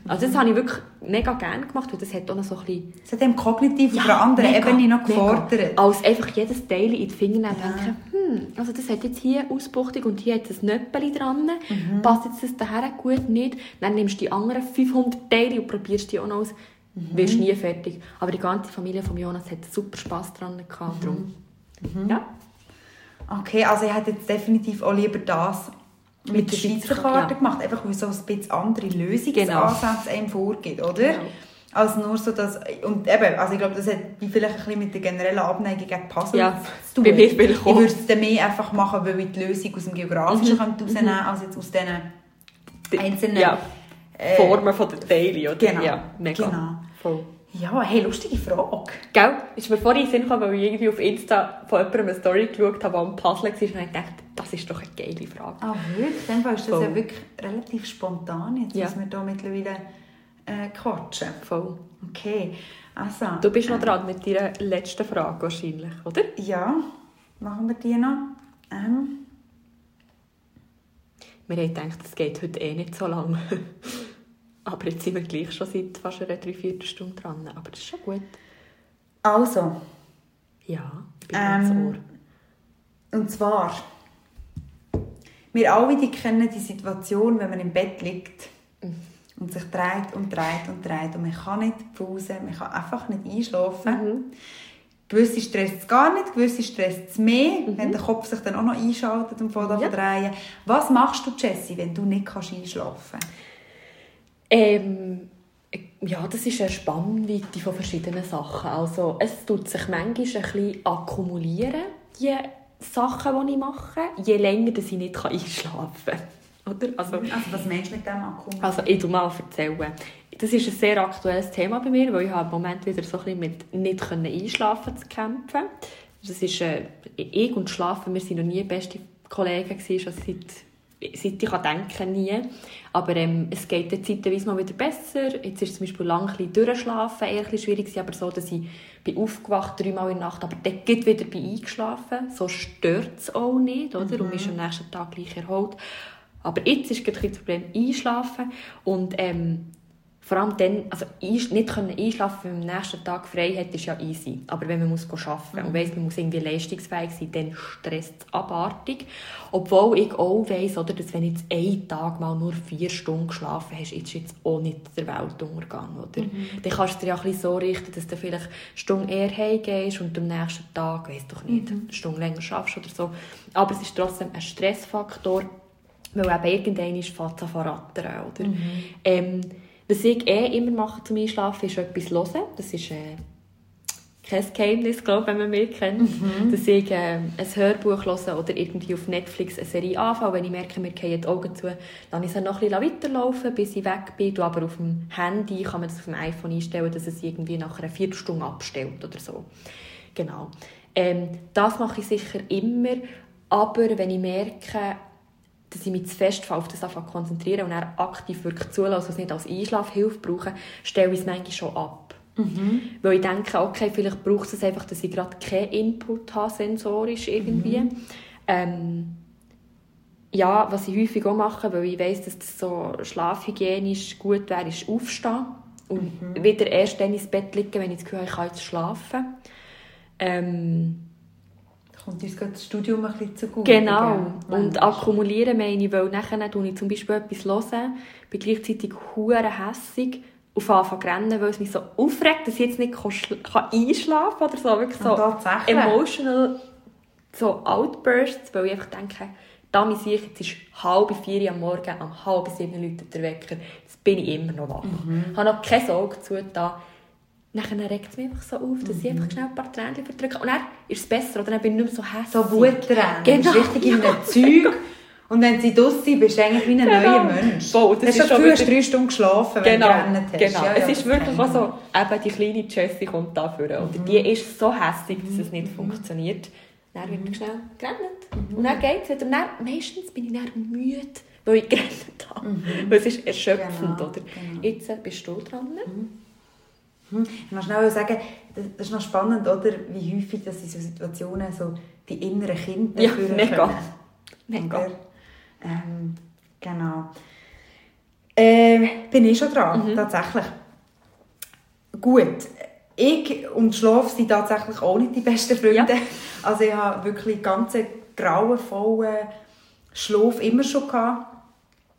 Also das habe ich wirklich mega gerne gemacht, weil das hat auch noch so ein bisschen... Es hat dem kognitiv auf einer anderen mega, Ebene noch mega. gefordert. Als einfach jedes Teil in die Finger nehmen und denken, hm, also das hat jetzt hier Ausbuchtung und hier hat es ein Nöppeli dran. Mhm. Passt jetzt das daher gut nicht? Dann nimmst du die anderen 500 Teile und probierst die auch noch aus. Mhm. Wirst nie fertig. Aber die ganze Familie von Jonas hat super Spass dran gehabt. Darum. Mhm. Ja. Okay, also ich hätte jetzt definitiv auch lieber das mit, der Schweizer Karte ja. gemacht, einfach weil so ein bisschen andere Lösungsansätze Genau. einem vorgibt, oder? Genau. Als nur so das, und eben, also ich glaube, das hat vielleicht ein bisschen mit der generellen Abneigung gegen Puzzle Ja, zu tun. bei mir ich vielleicht auch. würde es dann mehr einfach machen, weil ich die Lösung aus dem Geografischen Mhm. mhm. rausnehmen kann, als jetzt aus diesen einzelnen... Ja. äh, Formen von der Teile, oder? Genau. Ja, mega. Genau. Voll. Ja, hey, lustige Frage. Gell? Ist mir vorhin in Sinn gekommen, weil ich irgendwie auf Insta von jemandem eine Story geschaut habe, wo ein Puzzle war und ich dachte, das ist doch eine geile Frage. Ah, wirklich? Dann ist das Voll. ja wirklich relativ spontan, jetzt, Ja. was wir hier mittlerweile äh, quatschen. Voll. Okay, also... Du bist noch dran mit deiner letzten Frage wahrscheinlich, oder? Ja, machen wir die noch. Ähm, Wir haben gedacht, es geht heute eh nicht so lange. Aber jetzt sind wir gleich schon seit fast einer Dreiviertelstunde dran. Aber das ist schon gut. also, Ja, ich bin ganz Ähm, Ohr. und zwar... Wir alle die kennen die Situation, wenn man im Bett liegt und sich dreht und dreht und dreht und man kann nicht pausen, man kann einfach nicht einschlafen. Mhm. Gewisse stresst es gar nicht, gewisse stresst es mehr, wenn der Kopf sich dann auch noch einschaltet und Mhm. Ja. zu drehen. Was machst du, Jessie, wenn du nicht kannst einschlafen kannst? Ähm, ja, das ist eine Spannweite von verschiedenen Sachen. Also, es tut sich manchmal ein bisschen akkumulieren, die Sachen, die ich mache, je länger dass ich nicht einschlafen kann. Oder? Also, Also, was meinst du mit dem Akku? Also, ich tu mal erzählen. Das ist ein sehr aktuelles Thema bei mir, weil ich habe im Moment wieder so ein bisschen mit nicht können einschlafen zu kämpfen. Das ist, äh, ich und Schlafen, wir sind noch nie beste Kollegen gewesen, schon seit, seit ich kann denken nie. Aber ähm, es geht dann zeitweise mal wieder besser. Jetzt ist zum Beispiel lang ein bisschen durchschlafen, eher ein schwierig gewesen, aber so, dass ich bin aufgewacht dreimal in der Nacht, aber dann geht wieder bei eingeschlafen. So stört es auch nicht, oder? Und man ist am nächsten Tag gleich erholt. Aber jetzt ist gerade ein das Problem einschlafen und ähm, vor allem dann, also nicht können einschlafen, wenn man am nächsten Tag frei hat, ist ja easy. Aber wenn man muss arbeiten mhm. und weiss, man muss irgendwie leistungsfähig sein, dann stresst es abartig. Obwohl ich auch weiss, oder, dass wenn du jetzt einen Tag mal nur vier Stunden geschlafen hast, ist jetzt auch nicht der Weltuntergang. Oder? Mhm. Dann kannst du dir ja ein bisschen so richten, dass du vielleicht eine Stunde eher heimgehst und am nächsten Tag, weiss doch nicht, mhm. eine Stunde länger schaffst oder so. Aber es ist trotzdem ein Stressfaktor, weil eben irgendwann fängt es an rattern. Oder? Mhm. Ähm, was ich eh immer mache zum Einschlafen, ist etwas hören. Das ist äh, kein Geheimnis, glaube wenn man mich kennt. Mhm. Dass ich äh, ein Hörbuch höre oder irgendwie auf Netflix eine Serie anfange. Wenn ich merke, mir gehen die Augen zu, dann ich es noch ein bisschen weiterlaufen, bis ich weg bin. Du aber auf dem Handy kann man das auf dem iPhone einstellen, dass es irgendwie nach einer Viertelstunde abstellt oder so. Genau. Ähm, das mache ich sicher immer. Aber wenn ich merke, dass ich mich zu fest auf das konzentriere und dann aktiv wirklich zulasse, was nicht als Einschlafhilfe brauche, stelle ich es manchmal schon ab. Mhm. Weil ich denke, okay, vielleicht braucht es einfach, dass ich gerade keinen Input habe, sensorisch irgendwie. Mhm. Ähm, ja, was ich häufig auch mache, weil ich weiss, dass das so schlafhygienisch gut wäre, ist aufstehen und mhm. wieder erst dann ins Bett liegen, wenn ich das Gefühl habe, ich kann jetzt schlafen. Ähm, kommt uns das Studium ein bisschen zugute. Genau. Und akkumulieren meine ich, weil nachher tue ich zum Beispiel etwas hören, bin gleichzeitig hure hässig auf Anfang rennen, weil es mich so aufregt, dass ich jetzt nicht kann einschlafen kann oder so. Wirklich so emotional so Outbursts, weil ich einfach denke, da mich ich, jetzt ist halb vier am Morgen, am halb sieben läutet der Wecker, jetzt bin ich immer noch wach. Mhm. Ich habe noch kein Auge zu da dann regt es mich einfach so auf, dass mhm. ich einfach schnell ein paar Tränen verdrücke. Und dann ist es besser, oder dann bin ich nicht mehr so hässlich. So Wuttränen. Genau. Du richtig in einem Zeug. Und wenn sie draussen sind, bist du eigentlich wie ein genau. neuer Mensch. Boah, das hast ist schon wieder... drei Stunden geschlafen, wenn genau, du gerannt hast. Genau, ja, es ja, ist wirklich auch so, eben die kleine Jessie kommt da vor. Mhm. Und die ist so hässlich, dass es nicht mhm. funktioniert. Dann wird mhm. schnell gerannt. Mhm. Und dann geht es wieder. Und dann, meistens bin ich dann müde, weil ich gerannt habe. Mhm. Weil es ist erschöpfend, genau, oder? Genau. Jetzt bist du dran. Mhm. Hm. Ich muss schnell sagen, das ist noch spannend, oder? wie häufig dass in so Situationen so die inneren Kinder ja, mega. Mega. Ähm, genau. Äh, bin ich schon dran, mhm. tatsächlich. Gut, ich und Schlaf sind tatsächlich auch nicht die besten Freunde. Ja. Also ich habe wirklich ganz grauenvollen Schlaf immer schon gehabt.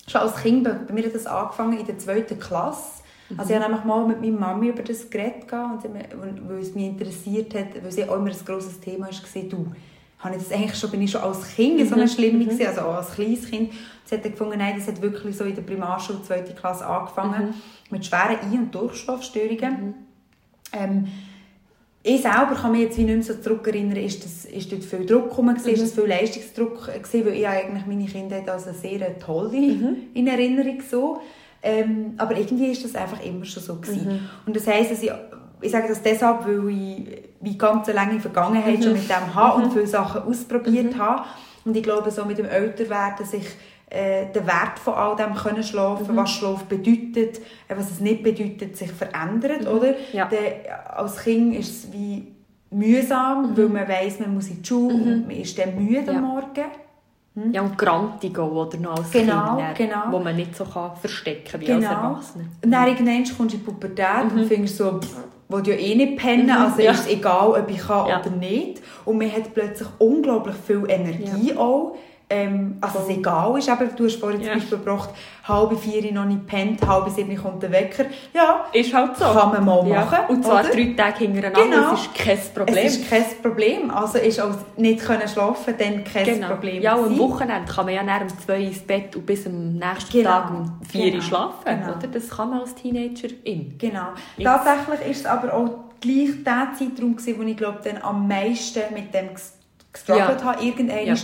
Schon als Kind, bei mir hat das angefangen in der zweiten Klasse also ich habe nämlich mal mit meiner Mami über das geredet, und weil es mich interessiert hat, weil sie auch immer ein grosses Thema war, du, habe ich das eigentlich schon, bin ich schon als Kind so eine mhm. Schlimme mhm. also auch als kleines Kind. Sie hat gefunden, nein, das hat wirklich so in der Primarschule, zweite Klasse angefangen, mhm. mit schweren Ein- und Durchschlafstörungen. Mhm. Ähm, ich selber kann mich jetzt wie nicht mehr so zurückerinnern, ist, das, ist dort viel Druck gekommen, mhm. ist das viel Leistungsdruck gewesen, weil ich eigentlich meine Kinder als sehr tolle mhm. in Erinnerung so. Ähm, aber irgendwie ist das einfach immer schon so gewesen. Mhm. Und das heisst, dass ich, ich sage das deshalb, weil ich wie ganz eine lange Vergangenheit mhm. schon mit dem habe und mhm. viele Sachen ausprobiert mhm. habe. Und ich glaube, so mit dem Älterwerden sich äh, der Wert von all dem können schlafen, mhm. was Schlaf bedeutet, äh, was es nicht bedeutet, sich verändert, mhm. oder? Ja. Der, als Kind ist es wie mühsam, weil man weiß, man muss in die Schule und man ist dann müde ja. am Morgen. Hm? Ja, und Grantig oder noch als genau, Kind, genau. wo man nicht so kann verstecken wie genau. als Erwachsener. Und dann irgendwann kommst du in die Pubertät mhm. und findest so, will ja eh nicht pennen, mhm. also ja. ist es egal, ob ich kann ja. oder nicht. Und man hat plötzlich unglaublich viel Energie ja. auch ähm, also es egal ist, eben, du hast vorhin ja. zum Beispiel gebracht, halbe vier noch nicht pennt, halbe sieben kommt der Wecker. Ja, ist halt so. Kann man mal ja. machen. Und zwar oder? drei Tage hintereinander, genau. das ist kein Problem. Es ist kein Problem. Also ist auch nicht können schlafen, dann kein genau. Problem. Ja, und am Wochenende kann man ja nach um zwei ins Bett und bis am nächsten genau. Tag um vier genau. schlafen. Genau. Oder? Das kann man als Teenager in. Genau. Jetzt. Tatsächlich ist es aber auch gleich der Zeitraum gewesen, wo ich glaube, dann am meisten mit dem gestruggelt ja. habe. Irgendwann ja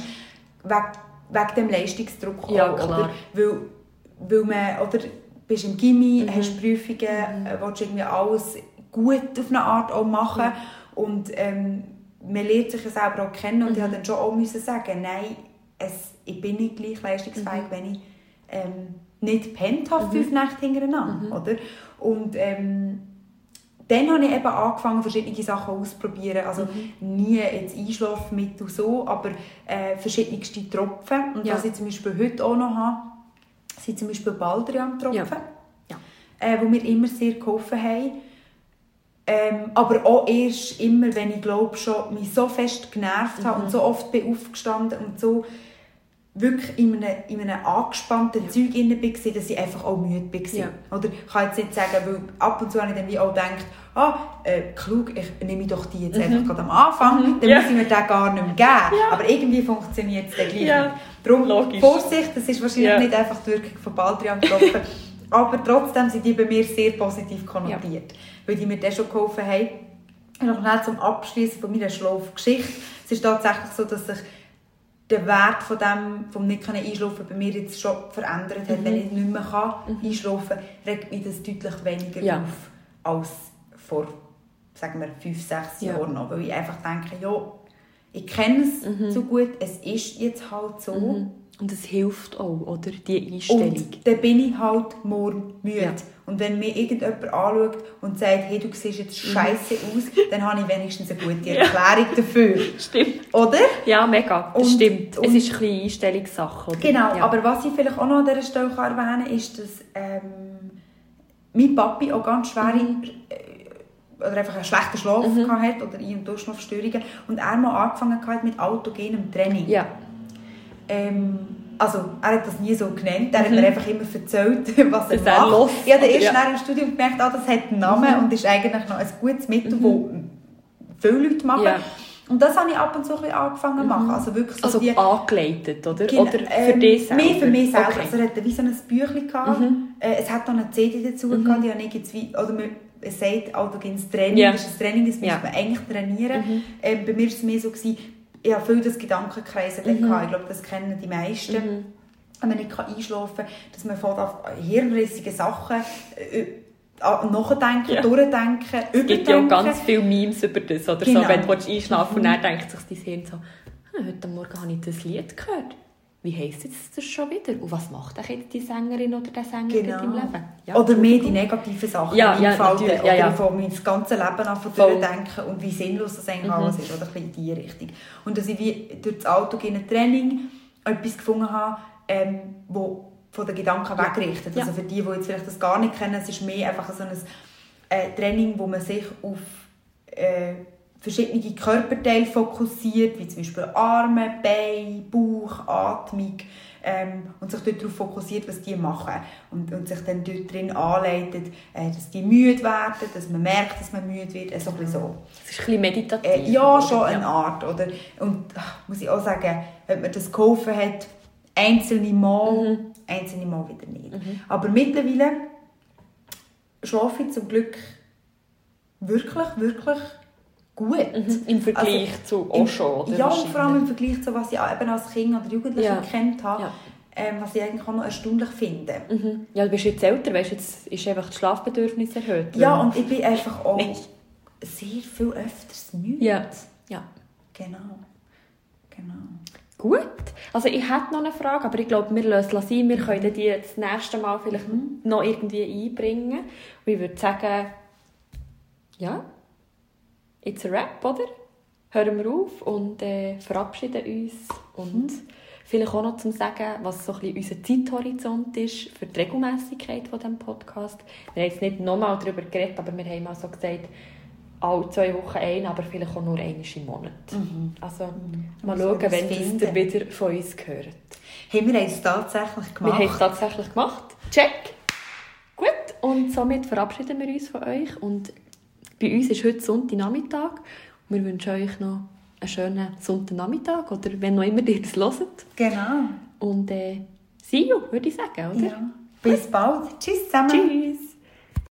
wegen, wegen dem Leistungsdruck ja, auch, klar. Oder? Weil, weil man, oder bist im Gimmi, mhm. hast Prüfungen, mhm. Äh, willst irgendwie alles gut auf eine Art auch machen mhm. und ähm, man lernt sich ja selber auch kennen und mhm. ich musste dann schon auch müssen sagen, nein, es, ich bin nicht gleich leistungsfähig, mhm. wenn ich ähm, nicht pennt habe, fünf mhm. Nächte hintereinander, oder? Und ähm, dann habe ich eben angefangen, verschiedene Sachen auszuprobieren. Also mhm. nie jetzt Einschlafmittel so, aber äh, verschiedenste Tropfen. Und ja. was ich zum Beispiel heute auch noch habe, sind zum Beispiel Baldrian-Tropfen. Ja. Ja. äh, wo mir immer sehr geholfen haben. Ähm, aber auch erst immer, wenn ich glaube schon mich so fest genervt habe und so oft bin aufgestanden und so wirklich in einem, in einem angespannten ja. Zeug drin war, dass ich einfach auch müde war. Ja. Oder ich kann jetzt nicht sagen, weil ab und zu habe ich dann wie auch gedacht, ah, äh, klug, ich nehme doch die jetzt mhm. einfach gerade am Anfang, mhm. dann ja. muss ich mir den gar nicht mehr geben. Ja. Aber irgendwie funktioniert es dann gleich ja. Darum, Logisch. Vorsicht, das ist wahrscheinlich nicht einfach die Wirkung von Baldrian getroffen, aber trotzdem sind die bei mir sehr positiv konnotiert, weil die mir dann schon geholfen haben. Und noch schnell zum Abschließen von meiner Schlafgeschichte. Es ist tatsächlich so, dass sich der Wert von dem, vom nicht einschlafen bei mir jetzt schon verändert hat. Mhm. Wenn ich nicht mehr kann mhm. einschlafen kann, regt mich das deutlich weniger ja. auf als vor, sagen wir, fünf, sechs ja. Jahren noch. Weil ich einfach denke, ja, ich kenne es mhm. so gut, es ist jetzt halt so. Und es hilft auch, oder? Die Einstellung. Und dann bin ich halt morgen müde. Ja. Und wenn mir irgendjemand anschaut und sagt, hey, du siehst jetzt mhm. scheiße aus, dann habe ich wenigstens eine gute Erklärung ja. dafür. Stimmt. Oder? Ja, mega. Das und, stimmt. Und, es ist ein bisschen Einstellungssache. Oder? Genau, ja. aber was ich vielleicht auch noch an dieser Stelle erwähnen kann, ist, dass ähm, mein Papi auch ganz schwere mhm. Äh, oder einfach einen schlechten Schlaf mhm. hatte oder Ein- und Durchschlafstörungen und er mal angefangen hat mit autogenem Training. Ja. Ähm, also, er hat das nie so genannt. Er mhm. hat mir einfach immer erzählt, was er das macht. Los, ich habe erst ja. im Studium gemerkt, ah, das hat einen Namen mhm. und ist eigentlich noch ein gutes Mittel, mhm. das viele Leute machen. Ja. Und das habe ich ab und zu ein angefangen zu machen. Mhm. Also, wirklich so also die, angeleitet, oder? Genau, oder für ähm, dich selber? Mehr für mich selber. Okay. Also, er hatte wie so ein Büchlein. Gehabt. Mhm. Äh, es hat noch eine CD dazu mhm. gehabt, die habe ich jetzt wie, oder man, es sagt, autogenes Training, ja. das ist ein Training, das muss man eigentlich trainieren. Mhm. Äh, bei mir war es mehr so, gewesen, ich habe viel das Gedankenkreisen mhm. Ich glaube, das kennen die meisten. Mhm. Wenn man nicht einschlafen kann, dass man von hirnrissige Sachen äh, nachdenken, ja. durchdenken, Es gibt ja auch ganz viele Memes über das. Oder genau. so, wenn du einschlafen mhm. und dann denkt sich dein Hirn so, hm, heute Morgen habe ich das Lied gehört wie heisst jetzt das schon wieder? Und was macht jetzt die Sängerin oder der Sänger genau. im Leben? Ja, oder mehr die negativen Sachen ja, ja, Oder ja, ja. von mein ganzes Leben an denken und wie sinnlos das eigentlich mhm. alles ist. Oder ein bisschen in diese Richtung. Und dass ich wie durch das autogene Training etwas gefunden habe, ähm, wo von den Gedanken ja. wegrichtet. Also für die, die jetzt vielleicht das gar nicht kennen, es ist mehr einfach so ein äh, Training, wo man sich auf äh, verschiedene Körperteile fokussiert, wie zum Beispiel Arme, Beine, Bauch, Atmung ähm, und sich dort darauf fokussiert, was die machen und, und sich dann dort drin anleitet, äh, dass die müde werden, dass man merkt, dass man müde wird, also ein so. Das ist ein bisschen meditativ. Äh, ja, schon eine Art, oder? Und ach, muss ich auch sagen, wenn man das geholfen hat, einzelne Mal, mhm. einzelne Mal wieder nicht. Mhm. Aber mittlerweile schlafe ich zum Glück wirklich, wirklich gut. Mhm. Im Vergleich also, zu Osho, oder? Ja, und vor allem im Vergleich zu was ich eben als Kind oder Jugendliche ja. kennt habe. Ja. Ähm, was ich eigentlich auch noch erstaunlich finde. Mhm. Ja, du bist jetzt älter, weißt, jetzt ist einfach das Schlafbedürfnis erhöht. Ja, und ich bin einfach auch sehr viel öfters müde. Ja. ja. Genau. Genau. Gut. Also ich hätte noch eine Frage, aber ich glaube, wir lösen sein. Wir können die das nächste Mal vielleicht mhm. noch irgendwie einbringen. Und ich würde sagen, ja, it's a wrap, oder? Hören wir auf und äh, verabschieden uns. Und mhm. vielleicht auch noch zum Sagen, was so ein bisschen unser Zeithorizont ist für die Regelmäßigkeit von diesem Podcast. Wir haben jetzt nicht nochmal darüber geredet, aber wir haben mal so gesagt, alle zwei Wochen ein, aber vielleicht auch nur einmal im Monat. Mhm. Also mhm. mal schauen, wenn ihr wieder von uns gehört. Haben wir es tatsächlich gemacht? Wir haben es tatsächlich gemacht. Check! Gut, und somit verabschieden wir uns von euch und bei uns ist heute Sonntagnachmittag. Wir wünschen euch noch einen schönen Sonntagnachmittag oder wenn noch immer ihr das hört. Genau. Und äh, see you, würde ich sagen, oder? Ja. Bis bald. Tschüss zusammen. Tschüss.